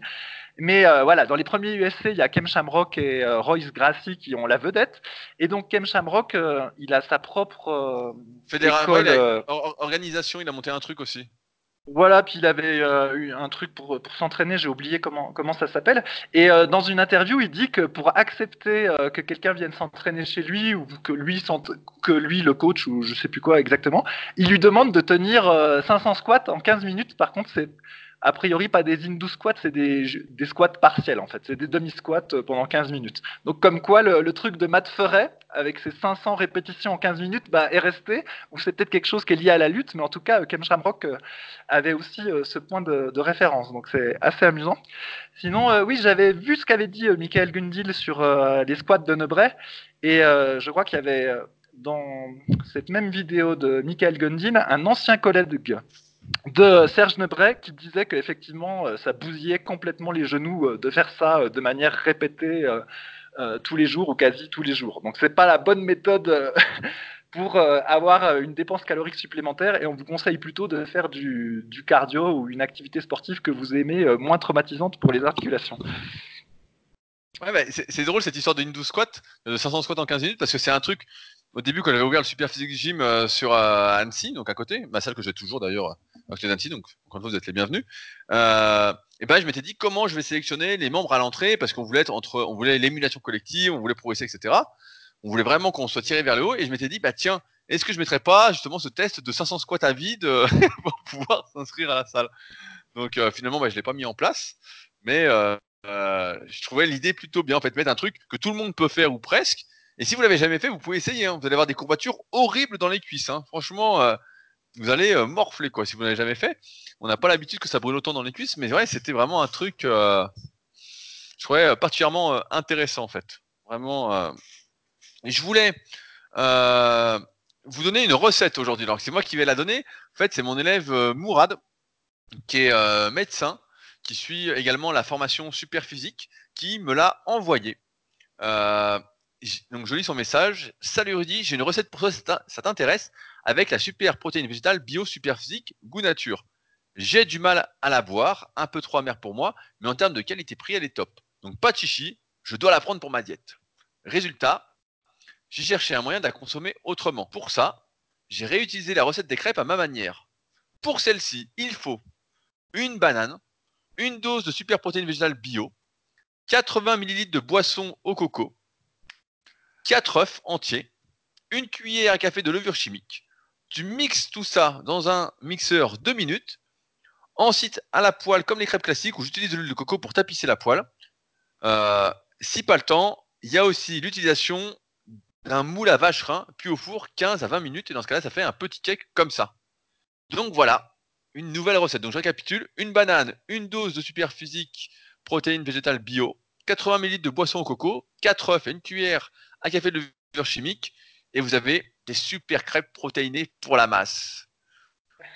Mais voilà, dans les premiers UFC, il y a Ken Shamrock et Royce Gracie qui ont la vedette. Et donc Ken Shamrock, il a sa propre organisation. Il a monté un truc aussi. Voilà, puis il avait euh, eu un truc pour, s'entraîner, j'ai oublié comment, comment ça s'appelle. Et euh, dans une interview, il dit que pour accepter euh, que quelqu'un vienne s'entraîner chez lui, ou que lui, que lui, le coach, ou je sais plus quoi exactement, il lui demande de tenir 500 squats en 15 minutes. Par contre, c'est a priori pas des Hindu squats, c'est des, squats partiels en fait, c'est des demi-squats euh, pendant 15 minutes. Donc comme quoi le, truc de Matt Ferret, avec ses 500 répétitions en 15 minutes, bah, est resté, ou c'est peut-être quelque chose qui est lié à la lutte, mais en tout cas Kem Shamrock euh, avait aussi euh, ce point de, référence, donc c'est assez amusant. Sinon, oui, j'avais vu ce qu'avait dit Michael Gundil sur les squats de Nebray, et je crois qu'il y avait dans cette même vidéo de Michael Gundil un ancien collègue de Serge Nebret qui disait qu'effectivement euh, ça bousillait complètement les genoux euh, de faire ça euh, de manière répétée tous les jours ou quasi tous les jours. Donc c'est pas la bonne méthode <laughs> pour avoir une dépense calorique supplémentaire et on vous conseille plutôt de faire du, cardio ou une activité sportive que vous aimez moins traumatisante pour les articulations. Ouais, c'est drôle cette histoire de Hindu squat, de 500 squats en 15 minutes, parce que c'est un truc, au début, quand j'avais ouvert le Super Physique Gym sur Annecy, donc à côté, ma salle que j'ai toujours d'ailleurs donc encore une fois, vous êtes les bienvenus. Euh, et ben, je m'étais dit comment je vais sélectionner les membres à l'entrée parce qu'on voulait être entre, on voulait l'émulation collective, on voulait progresser, etc. On voulait vraiment qu'on soit tiré vers le haut. Et je m'étais dit, bah tiens, est-ce que je mettrais pas justement ce test de 500 squats à vide euh, <laughs> pour pouvoir s'inscrire à la salle? Donc euh, finalement, bah, je l'ai pas mis en place. mais je trouvais l'idée plutôt bien. En fait, mettre un truc que tout le monde peut faire ou presque. Et si vous l'avez jamais fait, vous pouvez essayer. Hein. Vous allez avoir des courbatures horribles dans les cuisses. Hein. Franchement, vous allez morfler quoi si vous l'avez jamais fait. On n'a pas l'habitude que ça brûle autant dans les cuisses, mais ouais, c'était vraiment un truc, je trouvais particulièrement intéressant en fait. Vraiment. je voulais vous donner une recette aujourd'hui. Alors c'est moi qui vais la donner. En fait, c'est mon élève Mourad qui est médecin qui suit également la formation super physique, qui me l'a envoyé. Euh, donc je lis son message. Salut Rudy, j'ai une recette pour toi, ça t'intéresse, avec la super protéine végétale bio super physique goût nature. J'ai du mal à la boire, un peu trop amère pour moi, mais en termes de qualité prix, elle est top. Donc pas de chichi, je dois la prendre pour ma diète. Résultat, j'ai cherché un moyen de la consommer autrement. Pour ça, j'ai réutilisé la recette des crêpes à ma manière. Pour celle-ci, il faut une banane, une dose de super protéines végétales bio, 80 ml de boisson au coco, 4 œufs entiers, une cuillère à café de levure chimique. Tu mixes tout ça dans un mixeur 2 minutes. Ensuite, à la poêle, comme les crêpes classiques, où j'utilise de l'huile de coco pour tapisser la poêle. Euh, si pas le temps, il y a aussi l'utilisation d'un moule à vacherin, puis au four 15 à 20 minutes. Et dans ce cas-là, ça fait un petit cake comme ça. Donc voilà, une nouvelle recette. Donc je récapitule une banane, une dose de super physique protéines végétales bio, 80 ml de boisson au coco, 4 œufs et une cuillère à café de levure chimique, et vous avez des super crêpes protéinées pour la masse.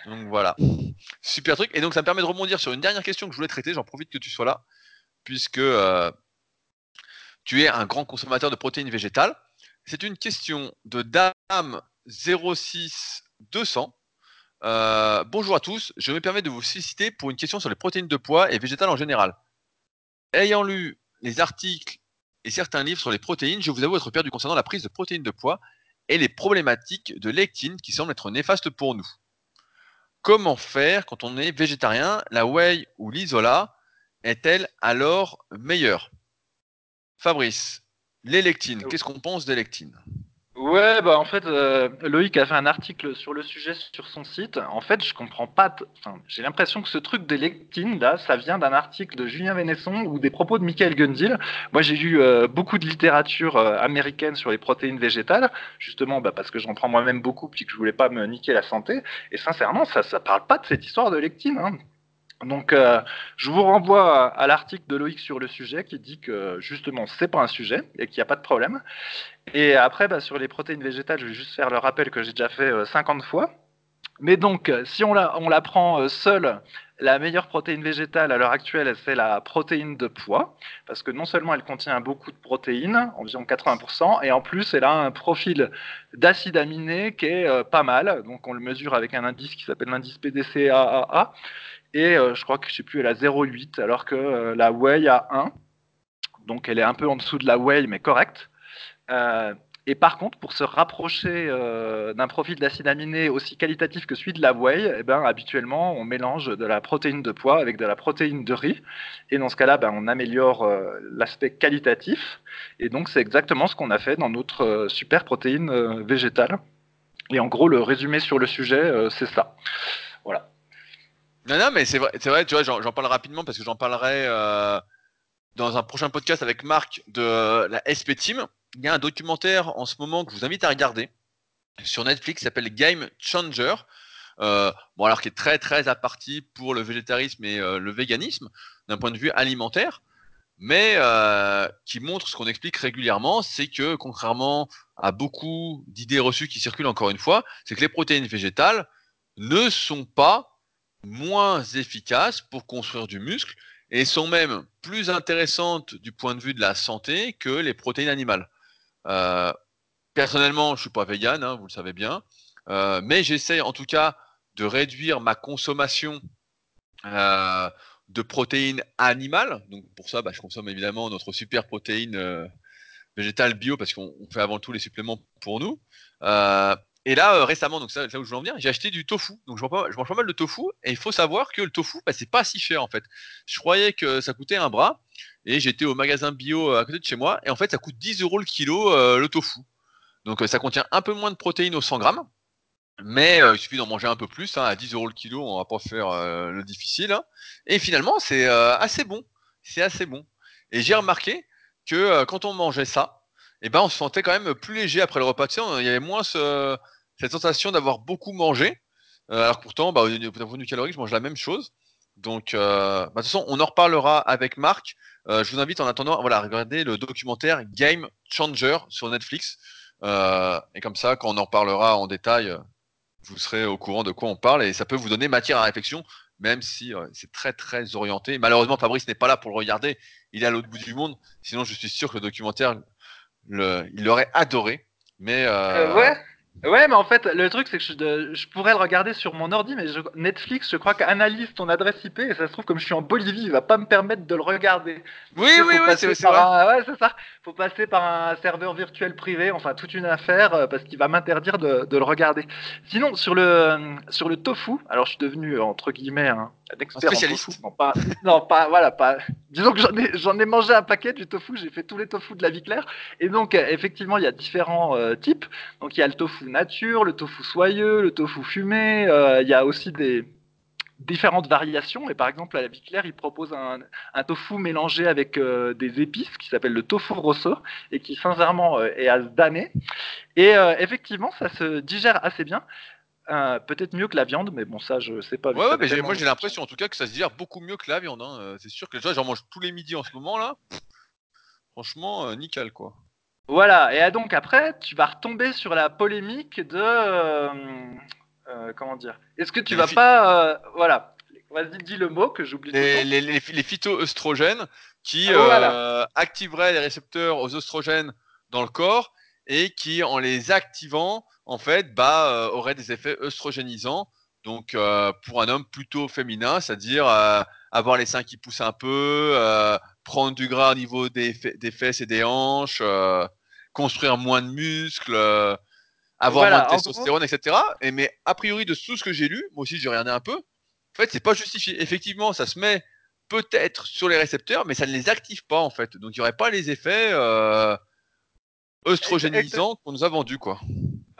Donc voilà, super truc. Et donc ça me permet de rebondir sur une dernière question que je voulais traiter. J'en profite que tu sois là, puisque euh, tu es un grand consommateur de protéines végétales. C'est une question de Dame 06 200 euh, bonjour à tous, je me permets de vous solliciter pour une question sur les protéines de poids et végétales en général. Ayant lu les articles et certains livres sur les protéines, je vous avoue être perdu concernant la prise de protéines de poids et les problématiques de lectine qui semblent être néfastes pour nous. Comment faire quand on est végétarien La whey ou l'isola est-elle alors meilleure? Fabrice, les lectines, qu'est-ce qu'on pense des lectines? Ouais, bah en fait, euh, Loïc a fait un article sur le sujet sur son site. En fait, je comprends pas. Enfin, j'ai l'impression que ce truc des lectines, là, ça vient d'un article de Julien Vénesson ou des propos de Michael Gundil. Moi, j'ai lu euh, beaucoup de littérature euh, américaine sur les protéines végétales, justement bah, parce que j'en prends moi-même beaucoup puis que je voulais pas me niquer la santé. Et sincèrement, ça, ça parle pas de cette histoire de lectine. Hein. Donc, euh, je vous renvoie à, l'article de Loïc sur le sujet qui dit que justement, c'est pas un sujet et qu'il n'y a pas de problème. Et après, bah, sur les protéines végétales, je vais juste faire le rappel que j'ai déjà fait 50 euh, fois. Mais donc, si on la, prend euh, seule, la meilleure protéine végétale à l'heure actuelle, c'est la protéine de poids, parce que non seulement elle contient beaucoup de protéines, environ 80%, et en plus elle a un profil d'acide aminé qui est pas mal. Donc on le mesure avec un indice qui s'appelle l'indice PDCAAA, et euh, je crois que je sais plus, elle a 0,8 alors que euh, la whey a 1. Donc elle est un peu en dessous de la whey, mais correcte. Euh, et par contre, pour se rapprocher d'un profil d'acide aminé aussi qualitatif que celui de la whey, eh ben, habituellement, on mélange de la protéine de pois avec de la protéine de riz. Et dans ce cas-là, ben, on améliore l'aspect qualitatif. Et donc, c'est exactement ce qu'on a fait dans notre super protéine végétale. Et en gros, le résumé sur le sujet, c'est ça. Voilà. Non, non, mais c'est vrai, c'est vrai, tu vois, j'en parle rapidement parce que j'en parlerai euh, dans un prochain podcast avec Marc de la SP Team. Il y a un documentaire en ce moment que je vous invite à regarder sur Netflix qui s'appelle Game Changer. Euh, bon, alors qui est très très à partie pour le végétarisme et euh, le véganisme d'un point de vue alimentaire, mais qui montre ce qu'on explique régulièrement, c'est que contrairement à beaucoup d'idées reçues qui circulent encore une fois, c'est que les protéines végétales ne sont pas moins efficaces pour construire du muscle et sont même plus intéressantes du point de vue de la santé que les protéines animales. Euh, personnellement, je suis pas vegan, hein, vous le savez bien, euh, mais j'essaie en tout cas de réduire ma consommation euh, de protéines animales. Donc pour ça, bah, je consomme évidemment notre super protéine végétale bio parce qu'on fait avant tout les suppléments pour nous. Et là, euh, récemment, donc ça, là où je veux en venir, j'ai acheté du tofu. Donc je mange, pas, mal de tofu. Et il faut savoir que le tofu, bah, c'est pas si cher en fait. Je croyais que ça coûtait un bras. Et j'étais au magasin bio euh, à côté de chez moi. Et en fait, ça coûte 10 euros le kilo euh, le tofu. Donc ça contient un peu moins de protéines au 100 grammes. Mais il suffit d'en manger un peu plus. Hein, à 10 euros le kilo, on va pas faire le difficile. Hein. Et finalement, c'est assez bon. c'est assez bon. Et j'ai remarqué que quand on mangeait ça, eh ben, on se sentait quand même plus léger après le repas. Tu sais, il y avait moins cette sensation d'avoir beaucoup mangé. Euh, alors pourtant, bah, d'un point de calorique, je mange la même chose. Donc, euh, bah, de toute façon, on en reparlera avec Marc. je vous invite en attendant voilà, à regarder le documentaire Game Changer sur Netflix. et comme ça, quand on en parlera en détail, vous serez au courant de quoi on parle et ça peut vous donner matière à réflexion, même si c'est très très orienté. Malheureusement, Fabrice n'est pas là pour le regarder, il est à l'autre bout du monde. Sinon, je suis sûr que le documentaire, il l'aurait adoré. Mais euh, euh, ouais. Ouais, mais en fait, le truc, c'est que je, je, pourrais le regarder sur mon ordi, mais Netflix, je crois qu'analyse ton adresse IP, et ça se trouve, comme je suis en Bolivie, il va pas me permettre de le regarder. Oui, oui, oui, c'est vrai. ouais, c'est ça. Faut passer par un serveur virtuel privé, enfin, toute une affaire, euh, parce qu'il va m'interdire de, de, le regarder. Sinon, sur le, sur le tofu, alors je suis devenu, entre guillemets, un, expert spécialiste. En tofu. Non, pas, non, pas, voilà, pas. Disons que j'en ai, j'en ai mangé un paquet du tofu, j'ai fait tous les tofu de la vie claire, et donc, effectivement, il y a différents euh, types. Donc, il y a le tofu nature, le tofu soyeux, le tofu fumé. Euh, il y a aussi des différentes variations. Et par exemple, à la vie claire, il propose un, tofu mélangé avec euh, des épices qui s'appelle le tofu rosso et qui sincèrement euh, est à se damner. Et effectivement, ça se digère assez bien. peut-être mieux que la viande, mais bon, ça, je sais pas. Ouais, mais moi, j'ai l'impression en tout cas que ça se digère beaucoup mieux que la viande. Hein. C'est sûr que j'en mange tous les midis en ce moment là. Franchement, nickel quoi. Voilà, et donc après, tu vas retomber sur la polémique de. Euh, euh, comment dire Est-ce que tu vas pas. Euh, voilà, vas-y, dis le mot que j'oublie. Les, les, les, les phytoœstrogènes qui ah, activeraient les récepteurs aux oestrogènes dans le corps et qui, en les activant, en fait, bah, auraient des effets œstrogénisants. Donc, pour un homme plutôt féminin, c'est-à-dire avoir les seins qui poussent un peu, prendre du gras au niveau des, des fesses et des hanches, euh, construire moins de muscles, euh, avoir moins de testostérone, etc. Et mais a priori de tout ce que j'ai lu, moi aussi j'ai regardé un peu, en fait c'est pas justifié. Effectivement, ça se met peut-être sur les récepteurs, mais ça ne les active pas en fait. Donc il n'y aurait pas les effets euh, œstrogénisants qu'on nous a vendus quoi.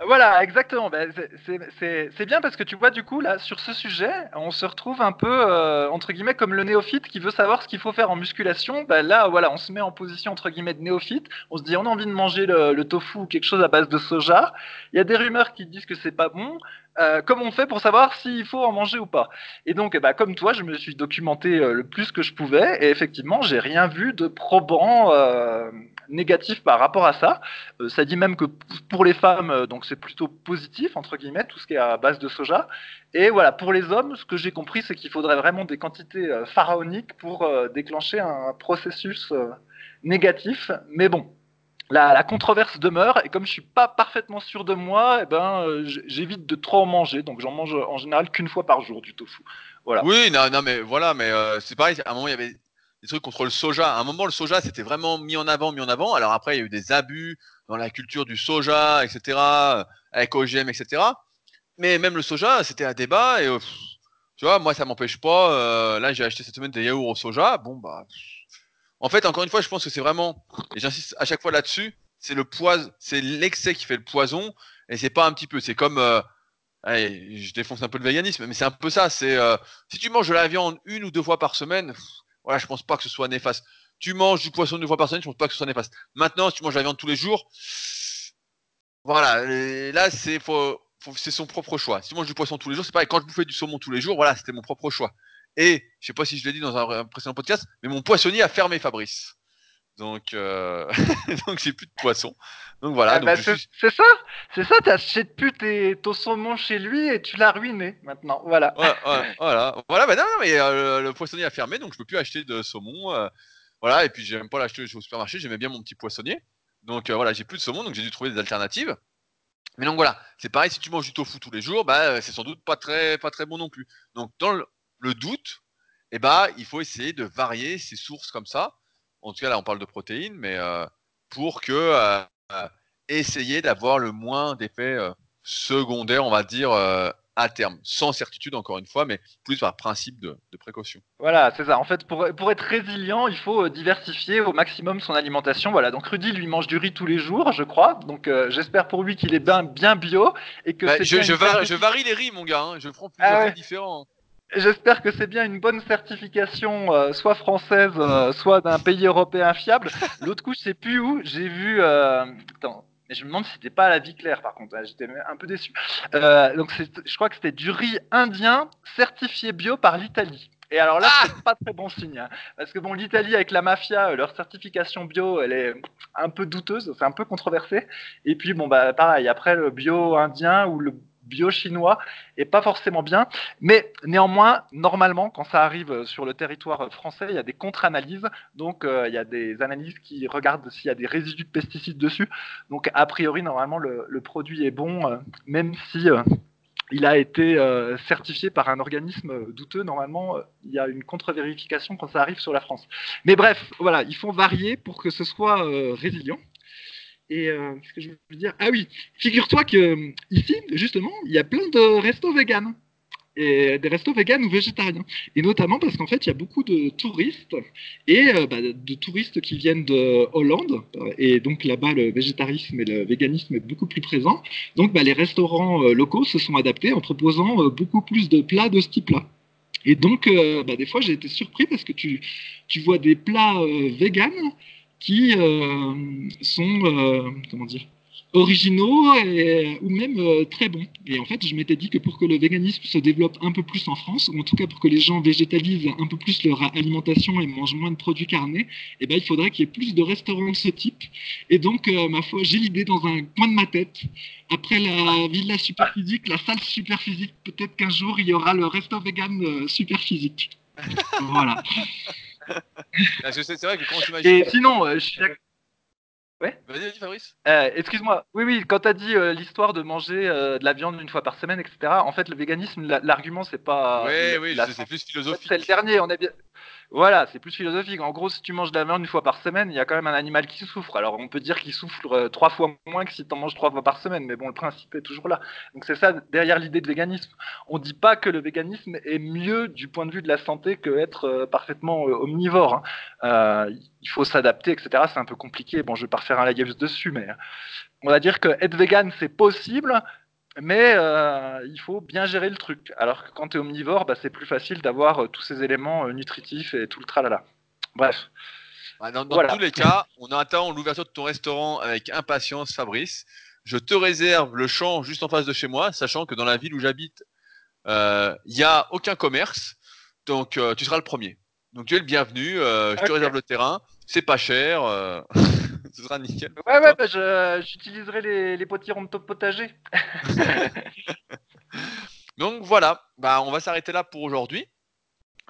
Voilà, exactement. Ben, c'est bien parce que tu vois, du coup, là, sur ce sujet, on se retrouve un peu, euh, entre guillemets, comme le néophyte qui veut savoir ce qu'il faut faire en musculation. Ben, là, voilà, on se met en position, entre guillemets, de néophyte. On se dit, on a envie de manger le, tofu ou quelque chose à base de soja. Il y a des rumeurs qui disent que c'est pas bon. Euh, comment on fait pour savoir s'il faut en manger ou pas Et donc, bah, comme toi, je me suis documenté euh, le plus que je pouvais, et effectivement, j'ai rien vu de probant euh, négatif par rapport à ça. Euh, ça dit même que pour les femmes, donc c'est plutôt positif entre guillemets, tout ce qui est à base de soja. Et voilà, pour les hommes, ce que j'ai compris, c'est qu'il faudrait vraiment des quantités pharaoniques pour déclencher un processus négatif. Mais bon, la, controverse demeure et comme je suis pas parfaitement sûr de moi, eh ben j'évite de trop en manger. Donc j'en mange en général qu'une fois par jour du tofu. Voilà. Oui, non, mais voilà, mais c'est pareil. À un moment, il y avait des trucs contre le soja. À un moment, le soja, c'était vraiment mis en avant, mis en avant. Alors après, il y a eu des abus dans la culture du soja, etc., avec OGM, etc. Mais même le soja, c'était un débat. Et tu vois, moi, ça m'empêche pas. Euh, là, j'ai acheté cette semaine des yaourts au soja. Bon, bah. En fait, encore une fois, je pense que c'est vraiment, et j'insiste à chaque fois là-dessus, c'est le poison, c'est l'excès qui fait le poison, et c'est pas un petit peu. C'est comme, euh, allez, je défonce un peu le véganisme, mais c'est un peu ça. C'est euh, si tu manges de la viande une ou deux fois par semaine, voilà, je pense pas que ce soit néfaste. Tu manges du poisson deux fois par semaine, je pense pas que ce soit néfaste. Maintenant, si tu manges la viande tous les jours, voilà, là c'est c'est son propre choix. Si tu manges du poisson tous les jours, c'est pareil. Quand je bouffais du saumon tous les jours, voilà, c'était mon propre choix. Et je sais pas si je l'ai dit dans un, précédent podcast, mais mon poissonnier a fermé Fabrice. Donc, euh... <laughs> donc j'ai plus de poisson. Donc voilà. Ah bah, c'est ça, c'est ça. T'achètes plus tes, ton saumon chez lui et tu l'as ruiné maintenant. Voilà. voilà, voilà. Bah non, non mais euh, le, poissonnier a fermé, donc je peux plus acheter de saumon. Euh, voilà. Et puis j'aime pas l'acheter au supermarché. J'aimais bien mon petit poissonnier. Donc euh, voilà, j'ai plus de saumon, donc j'ai dû trouver des alternatives. Mais donc voilà, c'est pareil. Si tu manges du tofu tous les jours, bah c'est sans doute pas très, pas très bon non plus. Donc dans le, doute, eh bah il faut essayer de varier ces sources comme ça en tout cas là on parle de protéines, mais euh, pour que euh, euh, essayer d'avoir le moins d'effets secondaires, on va dire, à terme, sans certitude encore une fois, mais plus par principe de, précaution. Voilà, c'est ça. En fait, pour, pour, être résilient, il faut diversifier au maximum son alimentation. Voilà, donc Rudy lui mange du riz tous les jours, je crois. Donc j'espère pour lui qu'il est bien, bien bio et que bah, je, je, varie, les riz, mon gars. Hein. Je prends plusieurs ah riz différents. J'espère que c'est bien une bonne certification, euh, soit française, euh, soit d'un pays européen fiable. L'autre coup, je sais plus où. J'ai vu. Euh... Attends, je me demande si c'était pas à la vie claire, par contre. J'étais un peu déçu. Donc, je crois que c'était du riz indien certifié bio par l'Italie. Et alors là, ah c'est pas très bon signe. Hein. parce que bon, l'Italie, avec la mafia, leur certification bio, elle est un peu douteuse, c'est un peu controversé. Et puis, bon, bah, pareil, après, le bio indien ou le bio-chinois est pas forcément bien. Mais néanmoins, normalement, quand ça arrive sur le territoire français, il y a des contre-analyses. Donc, euh, il y a des analyses qui regardent s'il y a des résidus de pesticides dessus. Donc, a priori, normalement, le, produit est bon, euh, même si euh, il a été certifié par un organisme douteux. Normalement, il y a une contre-vérification quand ça arrive sur la France. Mais bref, voilà, ils font varier pour que ce soit résilient. Et euh, ce que je veux dire? Ah oui, figure-toi que euh, ici, justement, il y a plein de restos véganes. Et des restos véganes ou végétariens. Et notamment parce qu'en fait, il y a beaucoup de touristes et euh, bah, de touristes qui viennent de Hollande. Et donc là-bas, le végétarisme et le véganisme est beaucoup plus présent. Donc bah, les restaurants locaux se sont adaptés en proposant beaucoup plus de plats de ce type-là. Et donc, bah, des fois, j'ai été surpris parce que tu, tu vois des plats véganes qui euh, sont, euh, comment dire, originaux et, ou même euh, très bons. Et en fait, je m'étais dit que pour que le véganisme se développe un peu plus en France, ou en tout cas pour que les gens végétalisent un peu plus leur alimentation et mangent moins de produits carnés, eh ben, il faudrait qu'il y ait plus de restaurants de ce type. Et donc, ma foi, j'ai l'idée dans un coin de ma tête. Après la villa superphysique, la salle superphysique, peut-être qu'un jour, il y aura le resto vegan superphysique. <laughs> voilà. <laughs> c'est vrai que quand tu Et sinon, euh, je suis Ouais. Vas-y, vas-y, Fabrice. Euh, excuse-moi. Oui, oui, quand tu as dit euh, l'histoire de manger de la viande une fois par semaine, etc., en fait, le véganisme, l'argument, c'est pas. Oui, oui, c'est plus philosophique. C'est le dernier, on est bien. Voilà, c'est plus philosophique. En gros, si tu manges de la viande une fois par semaine, il y a quand même un animal qui souffre. Alors, on peut dire qu'il souffre euh, trois fois moins que si tu en manges trois fois par semaine, mais bon, le principe est toujours là. Donc, c'est ça derrière l'idée de véganisme. On dit pas que le véganisme est mieux du point de vue de la santé que être euh, parfaitement euh, omnivore. Hein. il faut s'adapter, etc. C'est un peu compliqué. Bon, je vais pas refaire un live dessus, mais on va dire que être vegan, c'est possible mais euh, il faut bien gérer le truc. Alors que quand tu es omnivore, bah, c'est plus facile d'avoir euh, tous ces éléments euh, nutritifs et tout le tralala. Bref. Bah, dans, tous les cas, on attend l'ouverture de ton restaurant avec impatience, Fabrice. Je te réserve le champ juste en face de chez moi, sachant que dans la ville où j'habite, il n'y a aucun commerce. Donc, tu seras le premier. Donc, tu es le bienvenu. je te réserve le terrain. C'est pas cher. <laughs> ce sera nickel. Ouais, ouais, bah, j'utiliserai les, les potirons de top potager. <laughs> Donc voilà, bah, on va s'arrêter là pour aujourd'hui.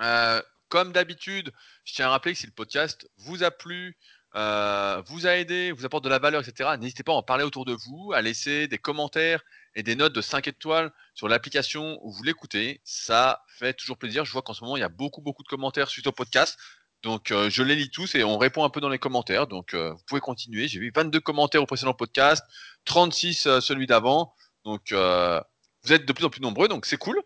Euh, comme d'habitude, je tiens à rappeler que si le podcast vous a plu, euh, vous a aidé, vous apporte de la valeur, etc., n'hésitez pas à en parler autour de vous, à laisser des commentaires et des notes de 5 étoiles sur l'application où vous l'écoutez. Ça fait toujours plaisir. Je vois qu'en ce moment, il y a beaucoup, beaucoup de commentaires suite au podcast. Donc, euh, je les lis tous et on répond un peu dans les commentaires. Donc, euh, vous pouvez continuer. J'ai vu 22 commentaires au précédent podcast, 36 euh, celui d'avant. Donc, vous êtes de plus en plus nombreux, donc c'est cool.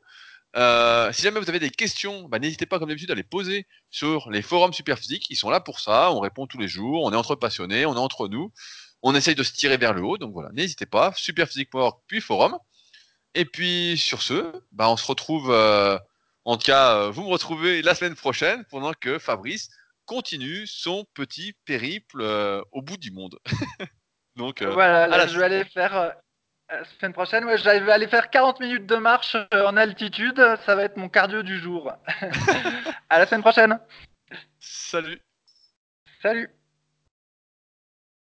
si jamais vous avez des questions, bah, n'hésitez pas, comme d'habitude, à les poser sur les forums Superphysique. Ils sont là pour ça. On répond tous les jours. On est entre passionnés. On est entre nous. On essaye de se tirer vers le haut. Donc voilà, n'hésitez pas. Superphysique.org puis forum. Et puis, sur ce, bah, on se retrouve en tout cas, euh, vous me retrouvez la semaine prochaine pendant que Fabrice continue son petit périple euh, au bout du monde. <laughs> Donc, euh, voilà, je vais aller faire la semaine prochaine, je vais aller faire 40 minutes de marche en altitude. Ça va être mon cardio du jour. <laughs> à la semaine prochaine. Salut. Salut.